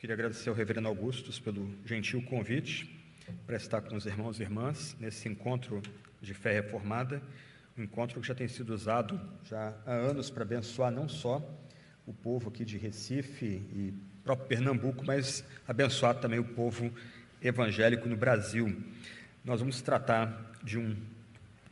Queria agradecer ao Reverendo Augustus pelo gentil convite para estar com os irmãos e irmãs nesse encontro de fé reformada, um encontro que já tem sido usado já há anos para abençoar não só o povo aqui de Recife e próprio Pernambuco, mas abençoar também o povo evangélico no Brasil. Nós vamos tratar de um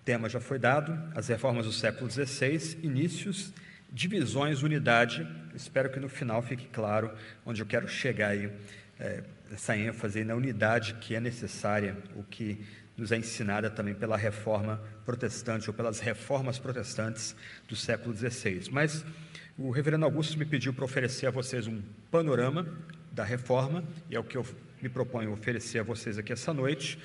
tema já foi dado, as reformas do século XVI, inícios divisões, unidade. Espero que no final fique claro onde eu quero chegar aí, é, essa ênfase na unidade que é necessária, o que nos é ensinada também pela reforma protestante ou pelas reformas protestantes do século XVI. Mas o reverendo Augusto me pediu para oferecer a vocês um panorama da reforma, e é o que eu me proponho oferecer a vocês aqui essa noite.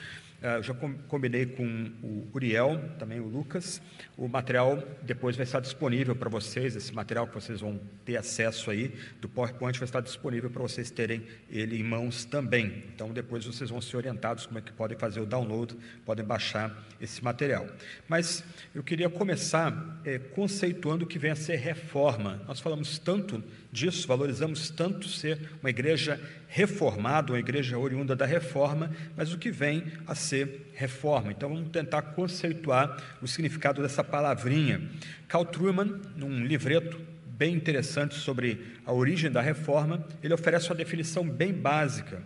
Uh, já combinei com o Uriel, também o Lucas. O material depois vai estar disponível para vocês, esse material que vocês vão ter acesso aí do PowerPoint vai estar disponível para vocês terem ele em mãos também. Então depois vocês vão ser orientados como é que podem fazer o download, podem baixar esse material. Mas eu queria começar é, conceituando o que vem a ser reforma. Nós falamos tanto disso, valorizamos tanto ser uma igreja reformada, uma igreja oriunda da reforma, mas o que vem a ser reforma. Então vamos tentar conceituar o significado dessa palavrinha. Carl Truman, num livreto bem interessante sobre a origem da reforma, ele oferece uma definição bem básica.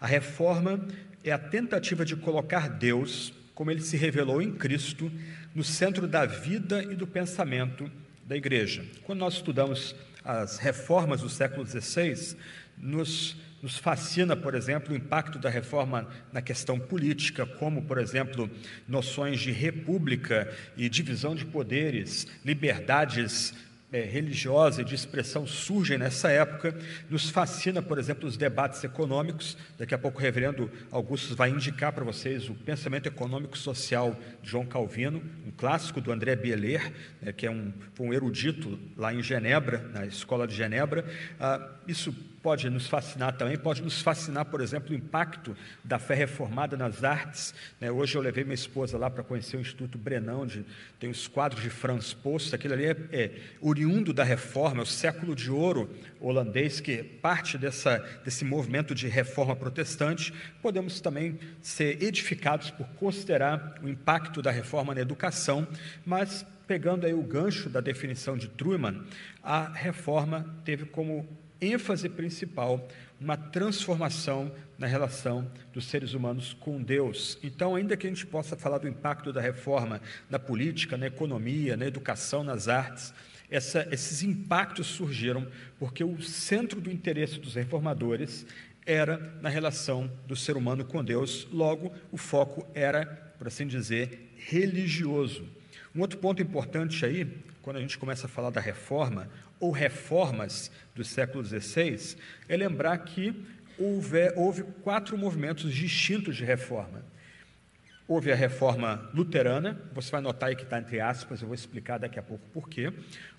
A reforma é a tentativa de colocar Deus, como ele se revelou em Cristo, no centro da vida e do pensamento da igreja. Quando nós estudamos as reformas do século XVI, nos, nos fascina, por exemplo, o impacto da reforma na questão política, como, por exemplo, noções de república e divisão de poderes, liberdades é, religiosa e de expressão surgem nessa época. Nos fascina, por exemplo, os debates econômicos. Daqui a pouco o reverendo Augusto vai indicar para vocês o pensamento econômico social de João Calvino, um clássico do André Bieler, né, que é um, um erudito lá em Genebra, na escola de Genebra. Ah, isso pode nos fascinar também, pode nos fascinar, por exemplo, o impacto da fé reformada nas artes. Né? Hoje eu levei minha esposa lá para conhecer o Instituto Brenão, onde tem os quadros de Franz Post, aquilo ali é, é oriundo da reforma, é o século de ouro holandês, que parte dessa, desse movimento de reforma protestante. Podemos também ser edificados por considerar o impacto da reforma na educação, mas pegando aí o gancho da definição de Truman, a reforma teve como ênfase principal uma transformação na relação dos seres humanos com Deus. Então, ainda que a gente possa falar do impacto da reforma na política, na economia, na educação, nas artes, essa, esses impactos surgiram porque o centro do interesse dos reformadores era na relação do ser humano com Deus, logo, o foco era, por assim dizer, religioso. Um outro ponto importante aí, quando a gente começa a falar da reforma, ou reformas do século XVI, é lembrar que houve, houve quatro movimentos distintos de reforma. Houve a reforma luterana, você vai notar aí que está entre aspas, eu vou explicar daqui a pouco por quê.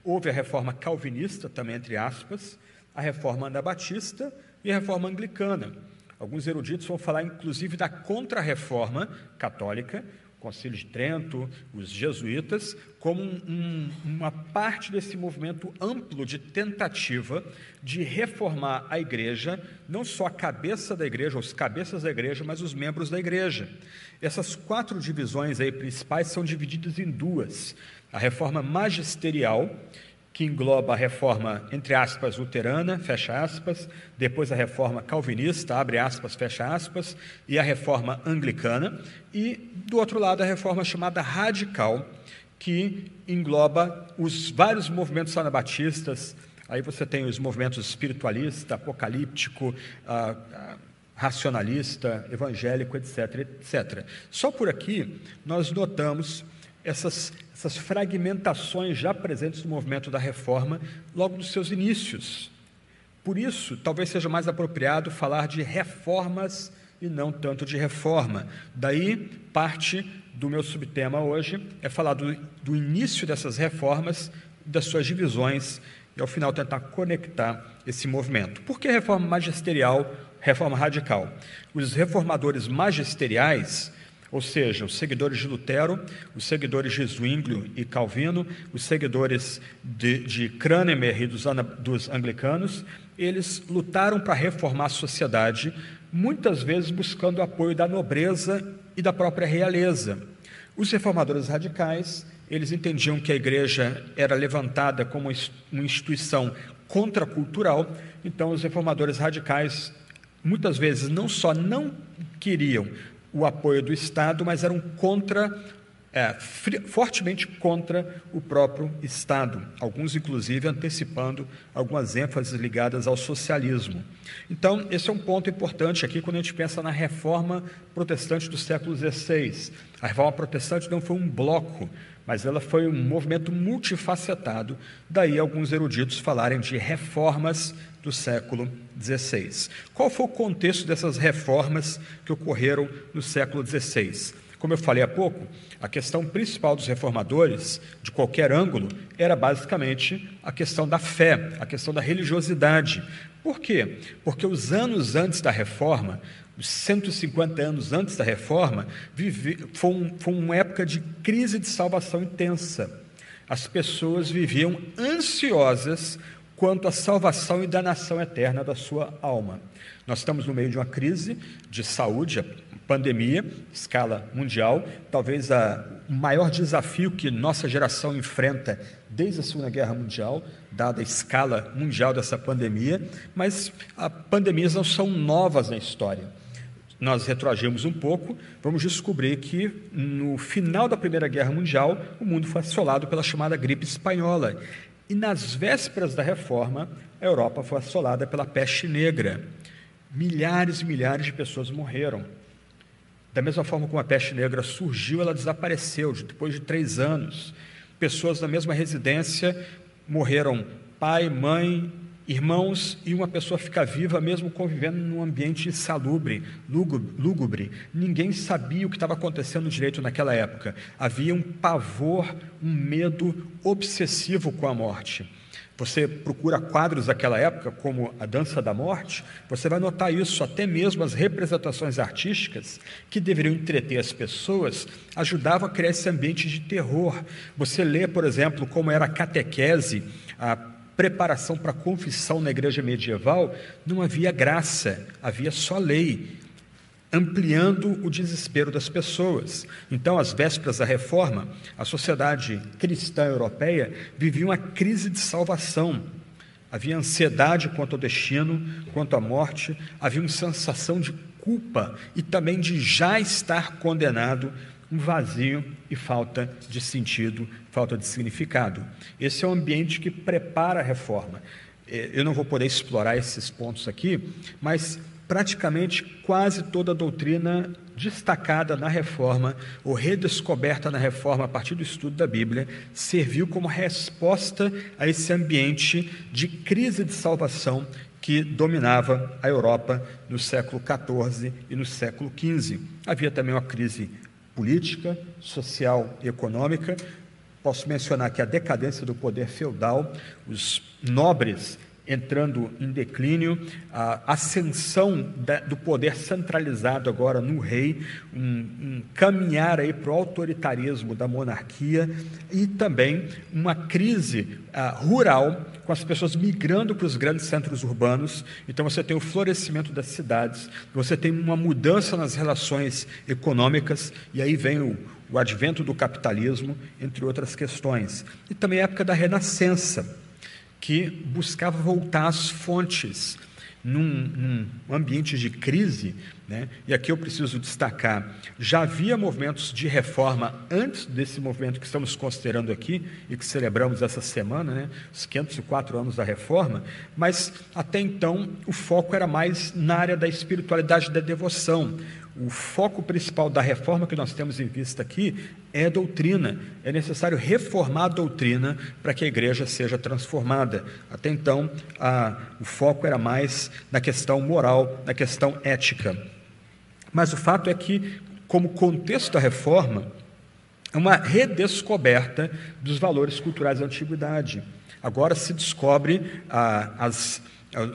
Houve a reforma calvinista, também entre aspas, a reforma anabatista e a reforma anglicana. Alguns eruditos vão falar, inclusive, da contra-reforma católica, Concílio de Trento, os jesuítas, como um, uma parte desse movimento amplo de tentativa de reformar a igreja, não só a cabeça da igreja, os cabeças da igreja, mas os membros da igreja. Essas quatro divisões aí principais são divididas em duas: a reforma magisterial, que engloba a reforma, entre aspas, luterana, fecha aspas, depois a reforma calvinista, abre aspas, fecha aspas, e a reforma anglicana, e do outro lado a reforma chamada radical, que engloba os vários movimentos anabatistas, aí você tem os movimentos espiritualista, apocalíptico, ah, ah, racionalista, evangélico, etc, etc. Só por aqui nós notamos essas, essas fragmentações já presentes no movimento da reforma logo nos seus inícios. Por isso, talvez seja mais apropriado falar de reformas e não tanto de reforma. Daí, parte do meu subtema hoje é falar do, do início dessas reformas, das suas divisões e, ao final, tentar conectar esse movimento. Por que reforma magisterial, reforma radical? Os reformadores magisteriais ou seja, os seguidores de Lutero, os seguidores de Zwinglio e Calvino, os seguidores de, de Cranemer e dos, dos anglicanos, eles lutaram para reformar a sociedade, muitas vezes buscando o apoio da nobreza e da própria realeza. Os reformadores radicais, eles entendiam que a igreja era levantada como uma instituição contracultural, então os reformadores radicais muitas vezes não só não queriam o apoio do Estado, mas eram contra, é, fortemente contra o próprio Estado, alguns inclusive antecipando algumas ênfases ligadas ao socialismo. Então, esse é um ponto importante aqui quando a gente pensa na reforma protestante do século XVI. A reforma protestante não foi um bloco, mas ela foi um movimento multifacetado, daí alguns eruditos falarem de reformas do século XVI. Qual foi o contexto dessas reformas que ocorreram no século XVI? Como eu falei há pouco, a questão principal dos reformadores, de qualquer ângulo, era basicamente a questão da fé, a questão da religiosidade. Por quê? Porque os anos antes da reforma, os 150 anos antes da reforma, vive, foi, um, foi uma época de crise de salvação intensa. As pessoas viviam ansiosas quanto à salvação e danação eterna da sua alma. Nós estamos no meio de uma crise de saúde, pandemia, escala mundial, talvez o maior desafio que nossa geração enfrenta desde a Segunda Guerra Mundial, dada a escala mundial dessa pandemia, mas as pandemias não são novas na história. Nós retroagimos um pouco, vamos descobrir que no final da Primeira Guerra Mundial, o mundo foi assolado pela chamada gripe espanhola. E nas vésperas da reforma, a Europa foi assolada pela peste negra. Milhares e milhares de pessoas morreram. Da mesma forma como a peste negra surgiu, ela desapareceu depois de três anos. Pessoas da mesma residência morreram pai, mãe, Irmãos, e uma pessoa fica viva mesmo convivendo num ambiente insalubre, lúgubre. Ninguém sabia o que estava acontecendo direito naquela época. Havia um pavor, um medo obsessivo com a morte. Você procura quadros daquela época, como a Dança da Morte, você vai notar isso, até mesmo as representações artísticas que deveriam entreter as pessoas ajudavam a criar esse ambiente de terror. Você lê, por exemplo, como era a catequese, a preparação para a confissão na igreja medieval, não havia graça, havia só lei, ampliando o desespero das pessoas. Então, às vésperas da reforma, a sociedade cristã europeia vivia uma crise de salvação. Havia ansiedade quanto ao destino, quanto à morte, havia uma sensação de culpa e também de já estar condenado um vazio e falta de sentido, falta de significado. Esse é o ambiente que prepara a reforma. É, eu não vou poder explorar esses pontos aqui, mas praticamente quase toda a doutrina destacada na reforma ou redescoberta na reforma a partir do estudo da Bíblia serviu como resposta a esse ambiente de crise de salvação que dominava a Europa no século XIV e no século XV. Havia também uma crise política, social e econômica. Posso mencionar que a decadência do poder feudal, os nobres entrando em declínio, a ascensão do poder centralizado agora no rei, um, um caminhar aí para o autoritarismo da monarquia e também uma crise uh, rural com as pessoas migrando para os grandes centros urbanos. Então você tem o florescimento das cidades, você tem uma mudança nas relações econômicas e aí vem o, o advento do capitalismo, entre outras questões. E também a época da Renascença que buscava voltar às fontes num, num ambiente de crise, né? e aqui eu preciso destacar: já havia movimentos de reforma antes desse movimento que estamos considerando aqui e que celebramos essa semana, né? os 504 anos da reforma, mas até então o foco era mais na área da espiritualidade da devoção o foco principal da reforma que nós temos em vista aqui é a doutrina. É necessário reformar a doutrina para que a igreja seja transformada. Até então, a, o foco era mais na questão moral, na questão ética. Mas o fato é que, como contexto da reforma, é uma redescoberta dos valores culturais da antiguidade. Agora se descobre ah, as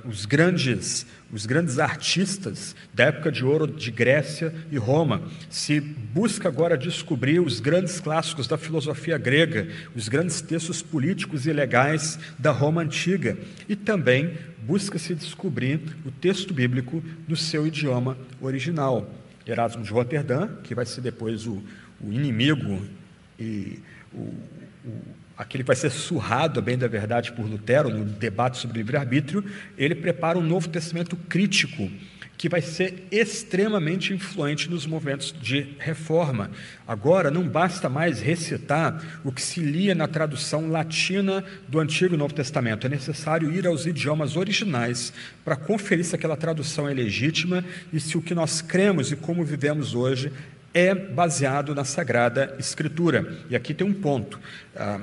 os grandes, os grandes artistas da época de ouro de Grécia e Roma. Se busca agora descobrir os grandes clássicos da filosofia grega, os grandes textos políticos e legais da Roma antiga. E também busca-se descobrir o texto bíblico no seu idioma original. Erasmo de Roterdã, que vai ser depois o, o inimigo e o, o aquele que vai ser surrado, bem da verdade, por Lutero, no debate sobre livre-arbítrio, ele prepara um Novo Testamento crítico, que vai ser extremamente influente nos movimentos de reforma. Agora, não basta mais recitar o que se lia na tradução latina do Antigo e Novo Testamento, é necessário ir aos idiomas originais para conferir se aquela tradução é legítima e se o que nós cremos e como vivemos hoje é baseado na Sagrada Escritura. E aqui tem um ponto. Ah,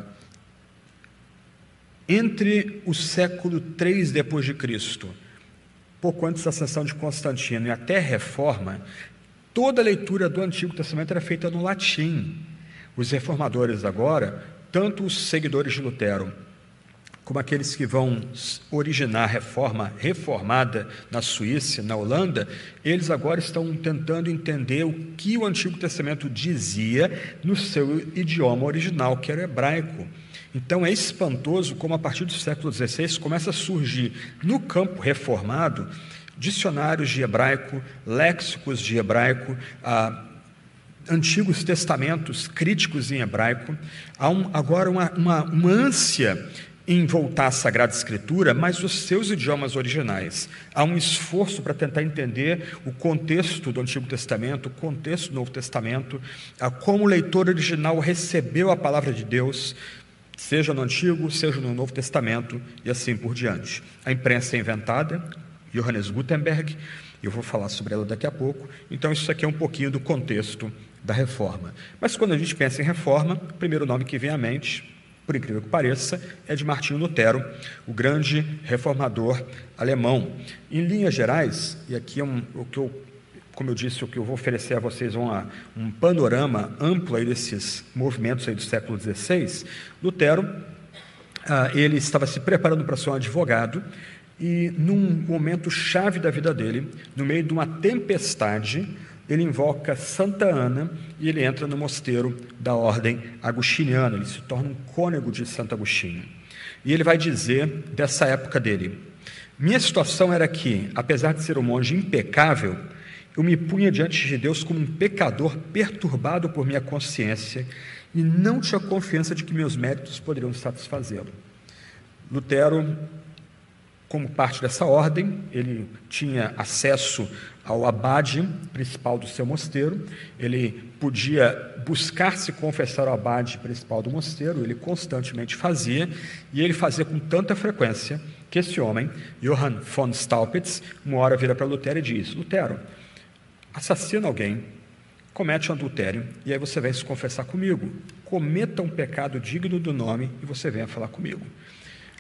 entre o século III depois de Cristo, pouco antes da ascensão de Constantino e até a Reforma, toda a leitura do Antigo Testamento era feita no latim. Os reformadores agora, tanto os seguidores de Lutero como aqueles que vão originar a reforma reformada na Suíça, na Holanda, eles agora estão tentando entender o que o Antigo Testamento dizia no seu idioma original, que era hebraico. Então é espantoso como a partir do século XVI começa a surgir no campo reformado dicionários de hebraico, léxicos de hebraico, ah, antigos testamentos críticos em hebraico. Há um, agora uma, uma, uma ânsia em voltar à Sagrada Escritura, mas os seus idiomas originais. Há um esforço para tentar entender o contexto do Antigo Testamento, o contexto do Novo Testamento, como o leitor original recebeu a palavra de Deus, seja no Antigo, seja no Novo Testamento e assim por diante. A imprensa é inventada, Johannes Gutenberg, eu vou falar sobre ela daqui a pouco. Então, isso aqui é um pouquinho do contexto da reforma. Mas quando a gente pensa em reforma, o primeiro nome que vem à mente, por incrível que pareça, é de Martinho Lutero, o grande reformador alemão. Em linhas gerais, e aqui é um, o que eu como eu disse, o que eu vou oferecer a vocês uma, um panorama amplo aí desses movimentos aí do século XVI. Lutero, ah, ele estava se preparando para ser um advogado e num momento chave da vida dele, no meio de uma tempestade, ele invoca Santa Ana e ele entra no mosteiro da ordem agostiniana, ele se torna um cônego de Santo Agostinho. E ele vai dizer dessa época dele: Minha situação era que, apesar de ser um monge impecável, eu me punha diante de Deus como um pecador perturbado por minha consciência e não tinha confiança de que meus méritos poderiam satisfazê-lo. Lutero, como parte dessa ordem, ele tinha acesso ao abade principal do seu mosteiro, ele podia buscar se confessar ao abade principal do mosteiro, ele constantemente fazia, e ele fazia com tanta frequência que esse homem, Johann von Staupitz, uma hora vira para Lutero e diz: Lutero, assassina alguém, comete um adultério, e aí você vem se confessar comigo. Cometa um pecado digno do nome e você venha falar comigo.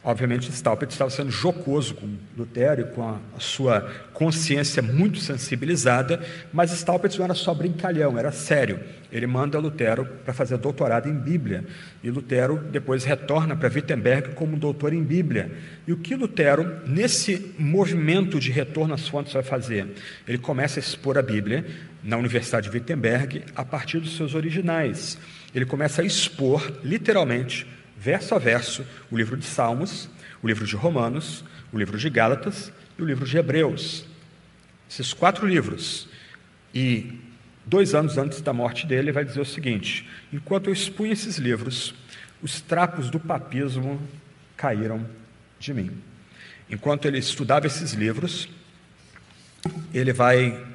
Obviamente, Staupitz estava sendo jocoso com Lutero e com a, a, sua consciência muito sensibilizada, mas Staupitz não era só brincalhão, era sério. Ele manda Lutero para fazer doutorado em Bíblia, e Lutero depois retorna para Wittenberg como doutor em Bíblia. E o que Lutero, nesse movimento de retorno às fontes, vai fazer? Ele começa a expor a Bíblia na Universidade de Wittenberg a partir dos seus originais. Ele começa a expor, literalmente, verso a verso, o livro de Salmos, o livro de Romanos, o livro de Gálatas e o livro de Hebreus. Esses quatro livros. E dois anos antes da morte dele, ele vai dizer o seguinte: enquanto eu expunha esses livros, os trapos do papismo caíram de mim. Enquanto ele estudava esses livros, ele vai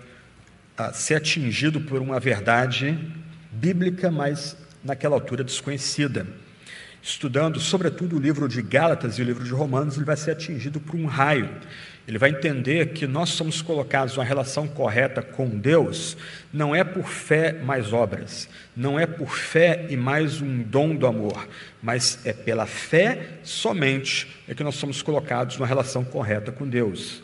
ah, ser atingido por uma verdade bíblica, mas naquela altura desconhecida estudando, sobretudo, o livro de Gálatas e o livro de Romanos, ele vai ser atingido por um raio. Ele vai entender que nós somos colocados numa relação correta com Deus, não é por fé mais obras, não é por fé e mais um dom do amor, mas é pela fé somente é que nós somos colocados numa relação correta com Deus.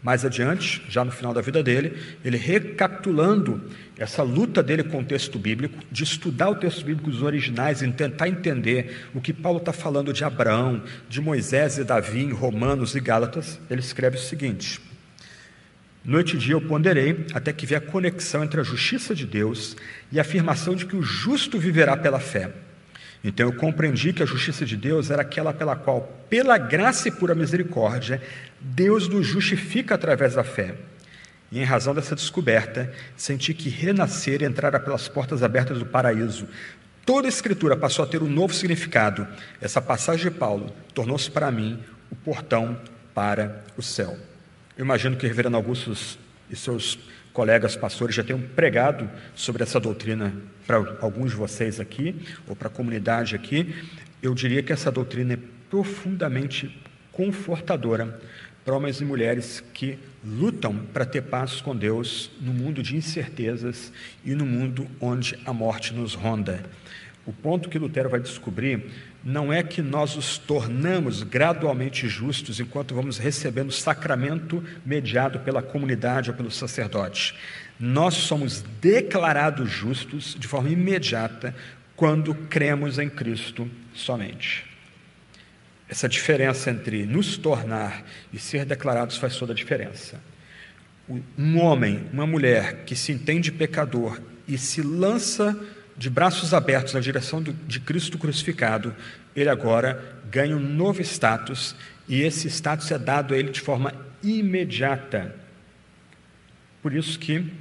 Mais adiante, já no final da vida dele, ele recapitulando essa luta dele com o texto bíblico, de estudar o texto bíblico os originais e tentar entender o que Paulo está falando de Abraão, de Moisés e Davi em Romanos e Gálatas, ele escreve o seguinte: Noite e dia eu ponderei até que vi a conexão entre a justiça de Deus e a afirmação de que o justo viverá pela fé. Então eu compreendi que a justiça de Deus era aquela pela qual, pela graça e pura misericórdia, Deus nos justifica através da fé. E em razão dessa descoberta, senti que renascer entrara pelas portas abertas do paraíso. Toda a Escritura passou a ter um novo significado. Essa passagem de Paulo tornou-se para mim o portão para o céu. Eu imagino que reverendo Augusto e seus colegas pastores já tenham pregado sobre essa doutrina para alguns de vocês aqui, ou para a comunidade aqui. Eu diria que essa doutrina é profundamente confortadora para homens e mulheres que lutam para ter paz com Deus no mundo de incertezas e no mundo onde a morte nos ronda. O ponto que Lutero vai descobrir não é que nós os tornamos gradualmente justos enquanto vamos recebendo o sacramento mediado pela comunidade ou pelo sacerdote. Nós somos declarados justos de forma imediata quando cremos em Cristo somente. Essa diferença entre nos tornar e ser declarados faz toda a diferença. Um homem, uma mulher que se entende pecador e se lança de braços abertos na direção de Cristo crucificado, ele agora ganha um novo status e esse status é dado a ele de forma imediata. Por isso que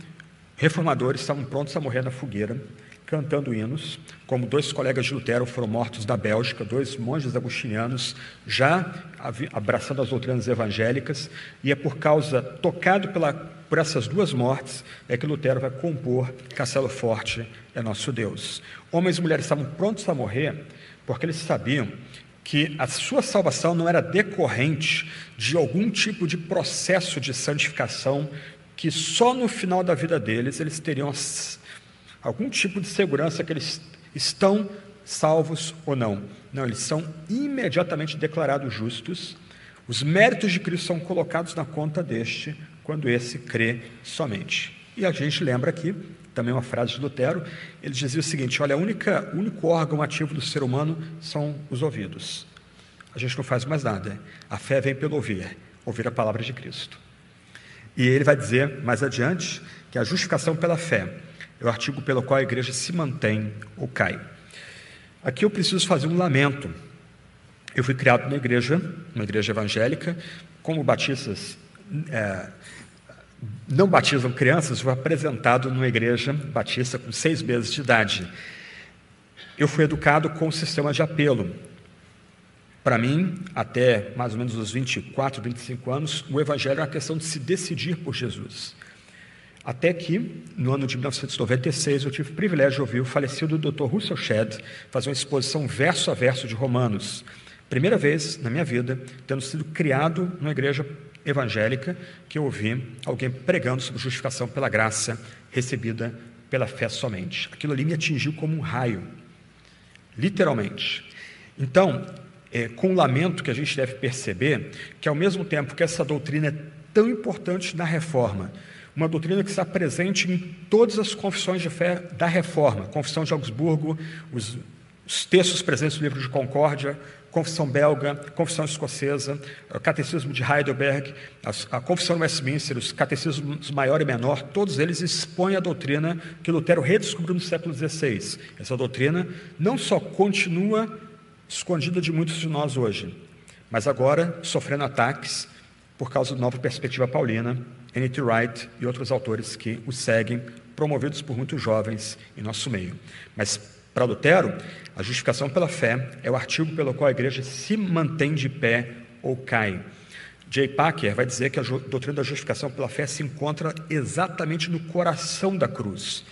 reformadores estavam prontos a morrer na fogueira cantando hinos, como dois colegas de Lutero foram mortos da Bélgica, dois monges agostinianos, já abraçando as doutrinas evangélicas, e é por causa, tocado pela, por essas duas mortes, é que Lutero vai compor Castelo Forte é nosso Deus. Homens e mulheres estavam prontos a morrer, porque eles sabiam que a sua salvação não era decorrente de algum tipo de processo de santificação que só no final da vida deles eles teriam algum tipo de segurança que eles estão salvos ou não. Não, eles são imediatamente declarados justos. Os méritos de Cristo são colocados na conta deste quando esse crê somente. E a gente lembra aqui também uma frase de Lutero, ele dizia o seguinte: olha, única, o único órgão ativo do ser humano são os ouvidos. A gente não faz mais nada. A fé vem pelo ouvir, ouvir a palavra de Cristo. E ele vai dizer mais adiante que a justificação pela fé é o artigo pelo qual a igreja se mantém ou cai. Aqui eu preciso fazer um lamento. Eu fui criado na igreja, uma igreja evangélica, como batistas é, não batizam crianças, fui apresentado numa igreja batista com seis meses de idade. Eu fui educado com o sistema de apelo. Para mim, até mais ou menos os 24, 25 anos, o evangelho é uma questão de se decidir por Jesus. Até que, no ano de 1996, eu tive o privilégio de ouvir o falecido Dr. Russell Shedd fazer uma exposição verso a verso de Romanos. Primeira vez na minha vida, tendo sido criado numa igreja evangélica, que eu ouvi alguém pregando sobre justificação pela graça recebida pela fé somente. Aquilo ali me atingiu como um raio, literalmente. Então, é com lamento que a gente deve perceber que, ao mesmo tempo que essa doutrina é tão importante na reforma, uma doutrina que está presente em todas as confissões de fé da Reforma, Confissão de Augsburgo, os, os textos presentes no livro de Concórdia, Confissão Belga, Confissão Escocesa, o Catecismo de Heidelberg, a, a Confissão Westminster, os Catecismos Maior e Menor, todos eles expõem a doutrina que Lutero redescobriu no século XVI. Essa doutrina não só continua escondida de muitos de nós hoje, mas agora sofrendo ataques por causa da nova perspectiva paulina, N.T. Wright e outros autores que o seguem, promovidos por muitos jovens em nosso meio. Mas, para Lutero, a justificação pela fé é o artigo pelo qual a igreja se mantém de pé ou cai. J. Packer vai dizer que a doutrina da justificação pela fé se encontra exatamente no coração da cruz.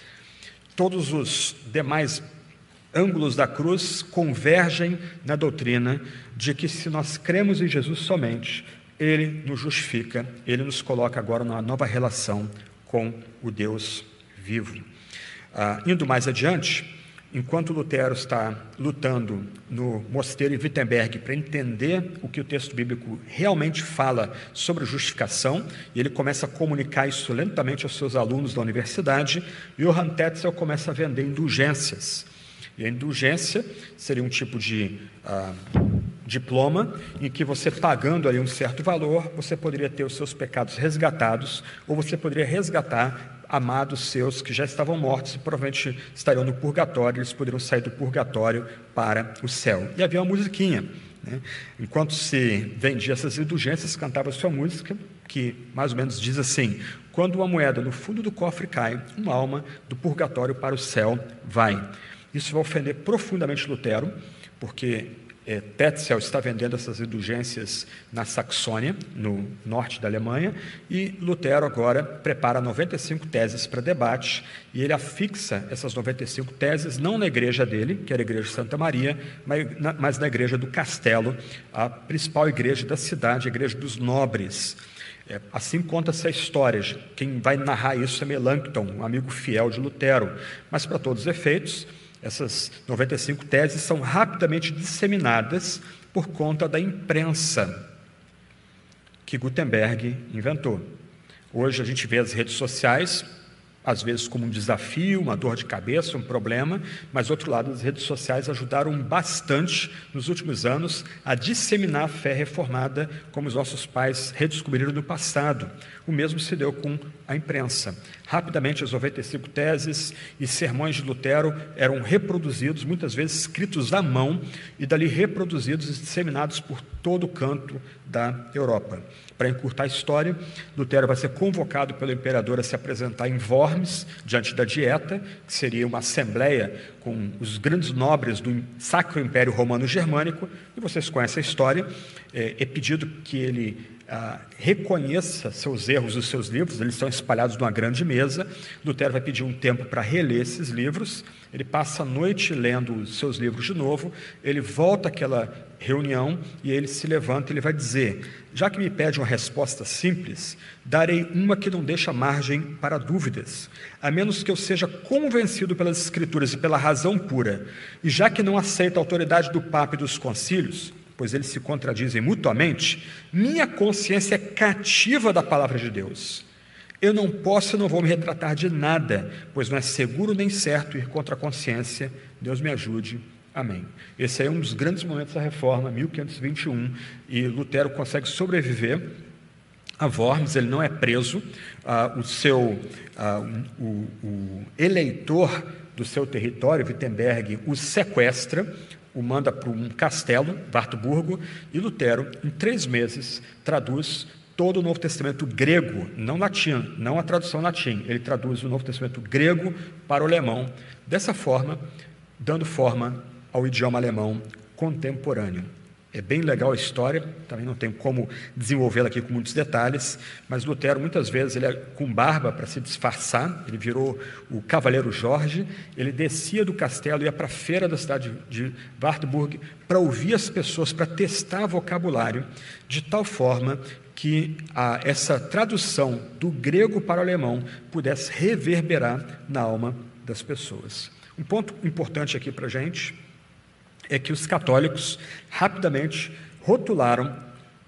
Todos os demais ângulos da cruz convergem na doutrina de que se nós cremos em Jesus somente, ele nos justifica, ele nos coloca agora numa nova relação com o Deus vivo. Ah, indo mais adiante, enquanto Lutero está lutando no mosteiro em Wittenberg para entender o que o texto bíblico realmente fala sobre justificação, e ele começa a comunicar isso lentamente aos seus alunos da universidade, Johann Tetzel começa a vender indulgências. E a indulgência seria um tipo de ah, diploma em que você pagando ali um certo valor, você poderia ter os seus pecados resgatados, ou você poderia resgatar amados seus que já estavam mortos e provavelmente estariam no purgatório, eles poderiam sair do purgatório para o céu. E havia uma musiquinha. Né? Enquanto se vendia essas indulgências, cantava sua música, que mais ou menos diz assim: Quando uma moeda no fundo do cofre cai, uma alma do purgatório para o céu vai. Isso vai ofender profundamente Lutero, porque é, Tetzel está vendendo essas indulgências na Saxônia, no norte da Alemanha, e Lutero agora prepara 95 teses para debate, e ele afixa essas 95 teses não na igreja dele, que era a igreja de Santa Maria, mas na, mas na igreja do Castelo, a principal igreja da cidade, a igreja dos nobres. É, assim conta essa história. Quem vai narrar isso é Melanchthon, um amigo fiel de Lutero. Mas, para todos os efeitos, essas 95 teses são rapidamente disseminadas por conta da imprensa que Gutenberg inventou. Hoje a gente vê as redes sociais às vezes como um desafio, uma dor de cabeça, um problema, mas, outro lado, as redes sociais ajudaram bastante nos últimos anos a disseminar a fé reformada, como os nossos pais redescobriram no passado. O mesmo se deu com a imprensa. Rapidamente, as 95 teses e sermões de Lutero eram reproduzidos, muitas vezes escritos à mão, e dali reproduzidos e disseminados por todo o canto da Europa. Para encurtar a história, Lutero vai ser convocado pelo imperador a se apresentar em Worms, diante da Dieta, que seria uma assembleia com os grandes nobres do Sacro Império Romano Germânico, e vocês conhecem a história. É, é pedido que ele ah, reconheça seus erros os seus livros, eles estão espalhados numa grande mesa. Lutero vai pedir um tempo para reler esses livros. Ele passa a noite lendo os seus livros de novo. Ele volta àquela reunião e ele se levanta e ele vai dizer: Já que me pede uma resposta simples, darei uma que não deixa margem para dúvidas, a menos que eu seja convencido pelas Escrituras e pela razão pura. E já que não aceito a autoridade do Papa e dos concílios, pois eles se contradizem mutuamente, minha consciência é cativa da palavra de Deus. Eu não posso e não vou me retratar de nada, pois não é seguro nem certo ir contra a consciência. Deus me ajude. Amém. Esse é um dos grandes momentos da reforma, 1521, e Lutero consegue sobreviver a Worms, ele não é preso, ah, o seu ah, o, o eleitor do seu território, Wittenberg, o sequestra, o manda para um castelo, Wartburgo, e Lutero, em três meses, traduz todo o Novo Testamento grego, não latim, não a tradução latim, ele traduz o Novo Testamento grego para o alemão, dessa forma, dando forma ao idioma alemão contemporâneo. É bem legal a história, também não tem como desenvolvê-la aqui com muitos detalhes, mas Lutero muitas vezes ele é com barba para se disfarçar, ele virou o cavaleiro Jorge, ele descia do castelo e ia para a feira da cidade de Wartburg para ouvir as pessoas, para testar vocabulário, de tal forma que a, essa tradução do grego para o alemão pudesse reverberar na alma das pessoas. Um ponto importante aqui para a gente é que os católicos rapidamente rotularam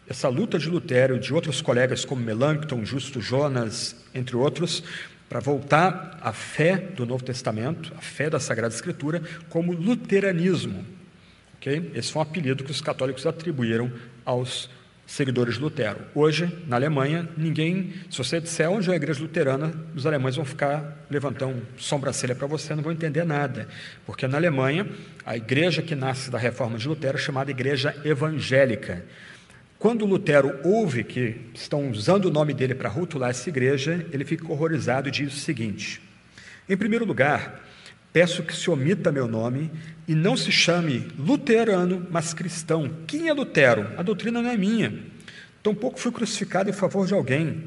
essa luta de Lutero e de outros colegas como Melanchthon, Justo Jonas, entre outros, para voltar à fé do Novo Testamento, a fé da Sagrada Escritura, como luteranismo. Okay? Esse foi um apelido que os católicos atribuíram aos seguidores de Lutero. Hoje, na Alemanha, ninguém, se você disser onde é a igreja luterana, os alemães vão ficar levantando sobrancelha para você, não vão entender nada. Porque na Alemanha, a igreja que nasce da reforma de Lutero é chamada igreja evangélica. Quando Lutero ouve que estão usando o nome dele para rotular essa igreja, ele fica horrorizado e diz o seguinte: em primeiro lugar, Peço que se omita meu nome e não se chame luterano, mas cristão. Quem é Lutero? A doutrina não é minha. Tampouco fui crucificado em favor de alguém.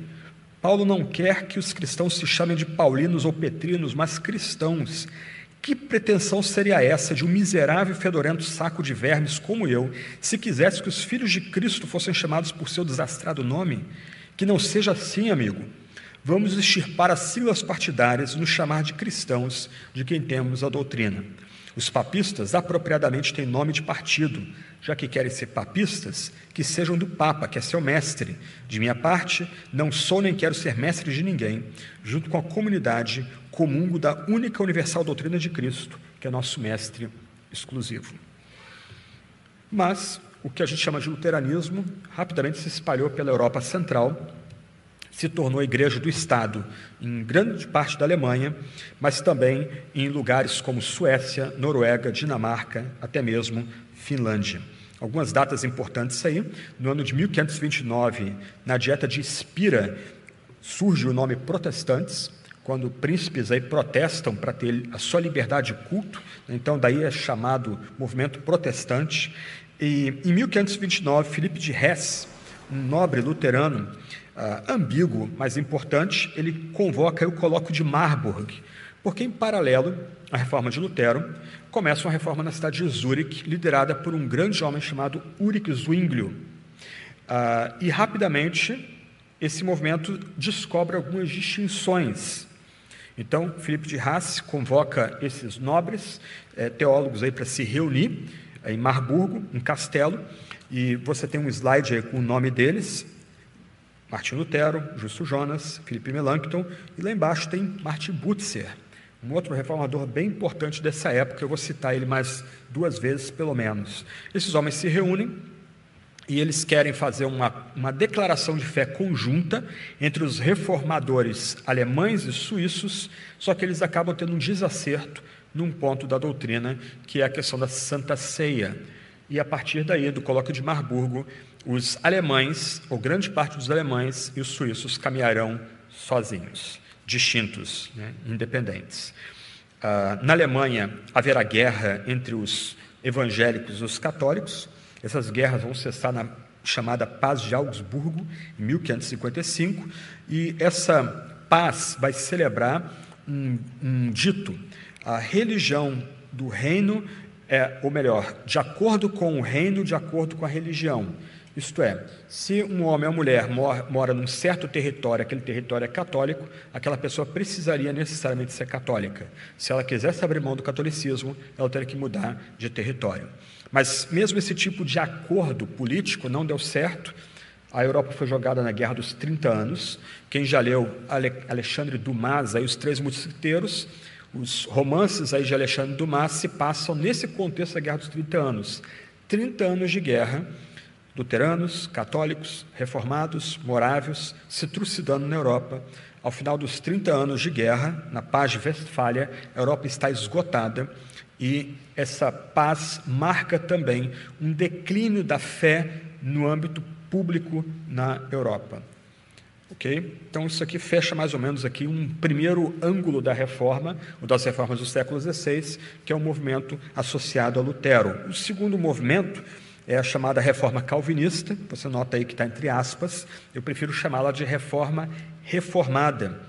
Paulo não quer que os cristãos se chamem de paulinos ou petrinos, mas cristãos. Que pretensão seria essa de um miserável e fedorento saco de vermes como eu, se quisesse que os filhos de Cristo fossem chamados por seu desastrado nome? Que não seja assim, amigo. Vamos extirpar as siglas partidárias e nos chamar de cristãos, de quem temos a doutrina. Os papistas apropriadamente têm nome de partido, já que querem ser papistas, que sejam do Papa, que é seu mestre. De minha parte, não sou nem quero ser mestre de ninguém. Junto com a comunidade, comungo da única universal doutrina de Cristo, que é nosso mestre exclusivo. Mas o que a gente chama de luteranismo rapidamente se espalhou pela Europa Central, se tornou a igreja do Estado em grande parte da Alemanha, mas também em lugares como Suécia, Noruega, Dinamarca, até mesmo Finlândia. Algumas datas importantes aí. No ano de 1529, na dieta de Spira, surge o nome protestantes, quando príncipes aí protestam para ter a sua liberdade de culto, então daí é chamado movimento protestante. E em 1529, Filipe de Hesse, um nobre luterano, uh, ambíguo, mas importante, ele convoca o colóquio de Marburg, porque em paralelo à reforma de Lutero, começa uma reforma na cidade de Zurich, liderada por um grande homem chamado Ulrich Zwinglio. Uh, e rapidamente esse movimento descobre algumas distinções. Então, Filipe de Haas convoca esses nobres eh, teólogos aí para se reunir em Marburgo, um castelo, e você tem um slide aí com o nome deles, Martin Lutero, Justo Jonas, Felipe Melanchthon, e lá embaixo tem Martin Butzer, um outro reformador bem importante dessa época, eu vou citar ele mais duas vezes, pelo menos. Esses homens se reúnem e eles querem fazer uma, uma declaração de fé conjunta entre os reformadores alemães e suíços, só que eles acabam tendo um desacerto num ponto da doutrina, que é a questão da Santa Ceia. E a partir daí, do colóquio de Marburgo, os alemães, ou grande parte dos alemães e os suíços caminharão sozinhos, distintos, né, independentes. Uh, na Alemanha haverá guerra entre os evangélicos e os católicos. Essas guerras vão cessar na chamada Paz de Augsburgo, em 1555, e essa paz vai celebrar um, um dito a religião do reino é, ou melhor, de acordo com o reino, de acordo com a religião. Isto é, se um homem ou mulher mora, num certo território, aquele território é católico, aquela pessoa precisaria necessariamente ser católica. Se ela quisesse abrir mão do catolicismo, ela teria que mudar de território. Mas mesmo esse tipo de acordo político não deu certo. A Europa foi jogada na Guerra dos 30 Anos. Quem já leu Alexandre Dumas, aí, Os Três Mosquiteiros, os romances aí de Alexandre Dumas se passam nesse contexto da Guerra dos 30 Anos. 30 anos de guerra, luteranos, católicos, reformados, morávios, se trucidando na Europa. Ao final dos 30 anos de guerra, na paz de Westfália, a Europa está esgotada e essa paz marca também um declínio da fé no âmbito público na Europa. Ok? Então, isso aqui fecha mais ou menos aqui um primeiro ângulo da reforma, ou das reformas do século XVI, que é o movimento associado a Lutero. O segundo movimento é a chamada reforma calvinista, você nota aí que está entre aspas, eu prefiro chamá-la de reforma reformada,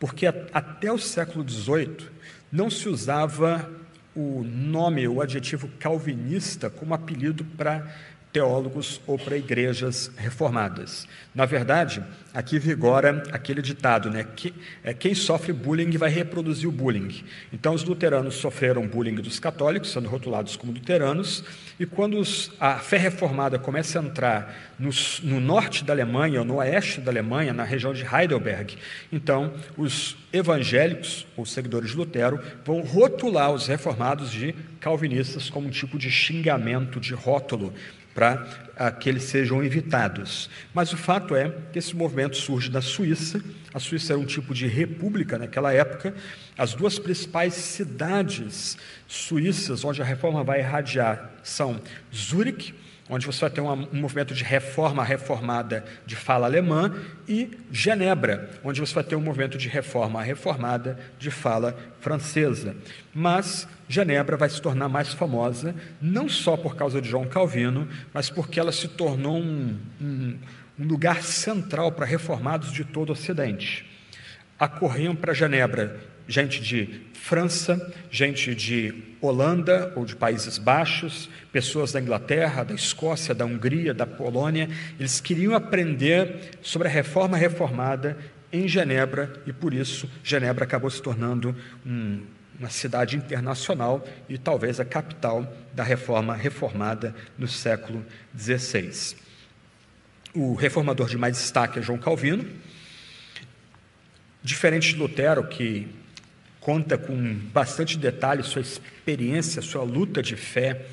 porque até o século XVIII não se usava o nome, o adjetivo calvinista como apelido para teólogos ou para igrejas reformadas. Na verdade, aqui vigora aquele ditado, né? Que, é, quem sofre bullying vai reproduzir o bullying. Então, os luteranos sofreram bullying dos católicos, sendo rotulados como luteranos, e quando os, a fé reformada começa a entrar no, no norte da Alemanha, ou no oeste da Alemanha, na região de Heidelberg, então os evangélicos, ou seguidores de Lutero, vão rotular os reformados de calvinistas como um tipo de xingamento, de rótulo, para que eles sejam evitados. Mas o fato é que esse movimento surge da Suíça. A Suíça era um tipo de república naquela época. As duas principais cidades suíças onde a reforma vai irradiar são Zurique, onde você vai ter um movimento de reforma reformada de fala alemã, e Genebra, onde você vai ter um movimento de reforma reformada de fala francesa. Mas Genebra vai se tornar mais famosa, não só por causa de João Calvino, mas porque ela se tornou um, um, um lugar central para reformados de todo o Ocidente. Acorriam para Genebra gente de França, gente de Holanda ou de Países Baixos, pessoas da Inglaterra, da Escócia, da Hungria, da Polônia. Eles queriam aprender sobre a reforma reformada em Genebra e por isso Genebra acabou se tornando um uma cidade internacional e talvez a capital da reforma reformada no século XVI. O reformador de mais destaque é João Calvino. Diferente de Lutero, que conta com bastante detalhe sua experiência, sua luta de fé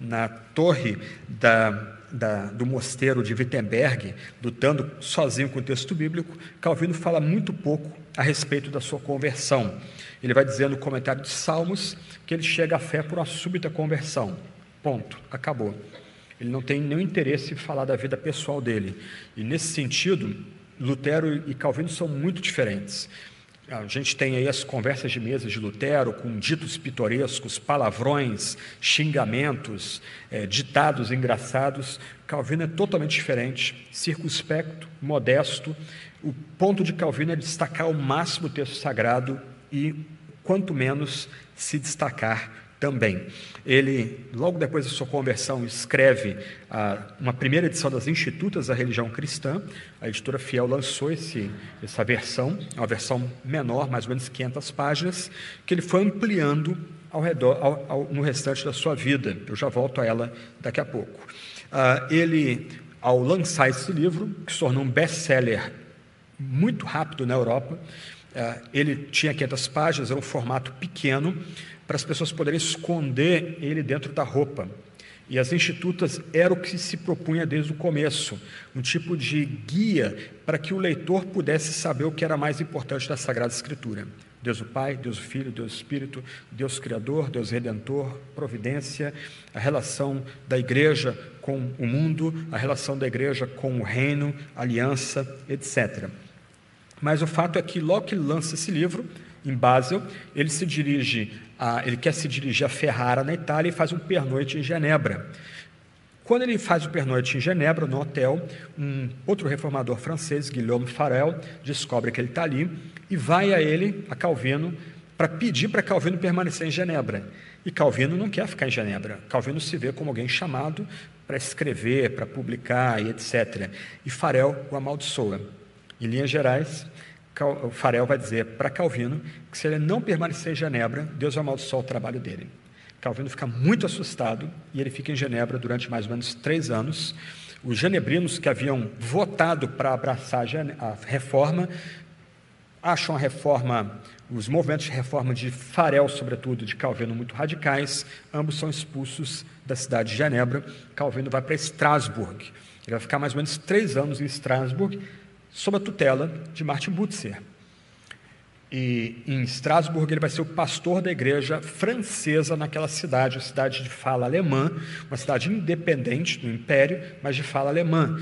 na torre da, da, do mosteiro de Wittenberg, lutando sozinho com o texto bíblico, Calvino fala muito pouco a respeito da sua conversão. Ele vai dizer no comentário de Salmos que ele chega à fé por uma súbita conversão. Ponto. Acabou. Ele não tem nenhum interesse em falar da vida pessoal dele. E nesse sentido, Lutero e Calvino são muito diferentes. A gente tem aí as conversas de mesa de Lutero com ditos pitorescos, palavrões, xingamentos, é, ditados engraçados. Calvino é totalmente diferente, circunspecto, modesto. O ponto de Calvino é destacar ao máximo o texto sagrado e, quanto menos, se destacar também. Ele, logo depois da sua conversão, escreve ah, uma primeira edição das Institutas da Religião Cristã. A editora Fiel lançou esse, essa versão, uma versão menor, mais ou menos 500 páginas, que ele foi ampliando ao redor, ao, ao, no restante da sua vida. Eu já volto a ela daqui a pouco. Ah, ele, ao lançar esse livro, que se tornou um best-seller muito rápido na Europa, ele tinha 500 páginas, era um formato pequeno, para as pessoas poderem esconder ele dentro da roupa. E as institutas era o que se propunha desde o começo, um tipo de guia para que o leitor pudesse saber o que era mais importante da Sagrada Escritura. Deus o Pai, Deus o Filho, Deus o Espírito, Deus Criador, Deus Redentor, Providência, a relação da igreja com o mundo, a relação da igreja com o reino, aliança, etc. Mas o fato é que logo que lança esse livro, em Basel, ele se dirige a, ele quer se dirigir a Ferrara, na Itália, e faz um pernoite em Genebra. Quando ele faz o pernoite em Genebra, no hotel, um outro reformador francês, Guillaume Farel, descobre que ele está ali e vai a ele, a Calvino, para pedir para Calvino permanecer em Genebra. E Calvino não quer ficar em Genebra. Calvino se vê como alguém chamado para escrever, para publicar e etc. E Farel o amaldiçoa. Em linhas gerais, o Farel vai dizer para Calvino que se ele não permanecer em Genebra, Deus vai amaldiçoar o trabalho dele. Calvino fica muito assustado e ele fica em Genebra durante mais ou menos três anos. Os genebrinos que haviam votado para abraçar a reforma acham a reforma, os movimentos de reforma de Farel, sobretudo, de Calvino, muito radicais. Ambos são expulsos da cidade de Genebra. Calvino vai para Estrasburgo. Ele vai ficar mais ou menos três anos em Estrasburgo sob a tutela de Martin Butzer. E em Estrasburgo ele vai ser o pastor da igreja francesa naquela cidade, a cidade de fala alemã, uma cidade independente do império, mas de fala alemã.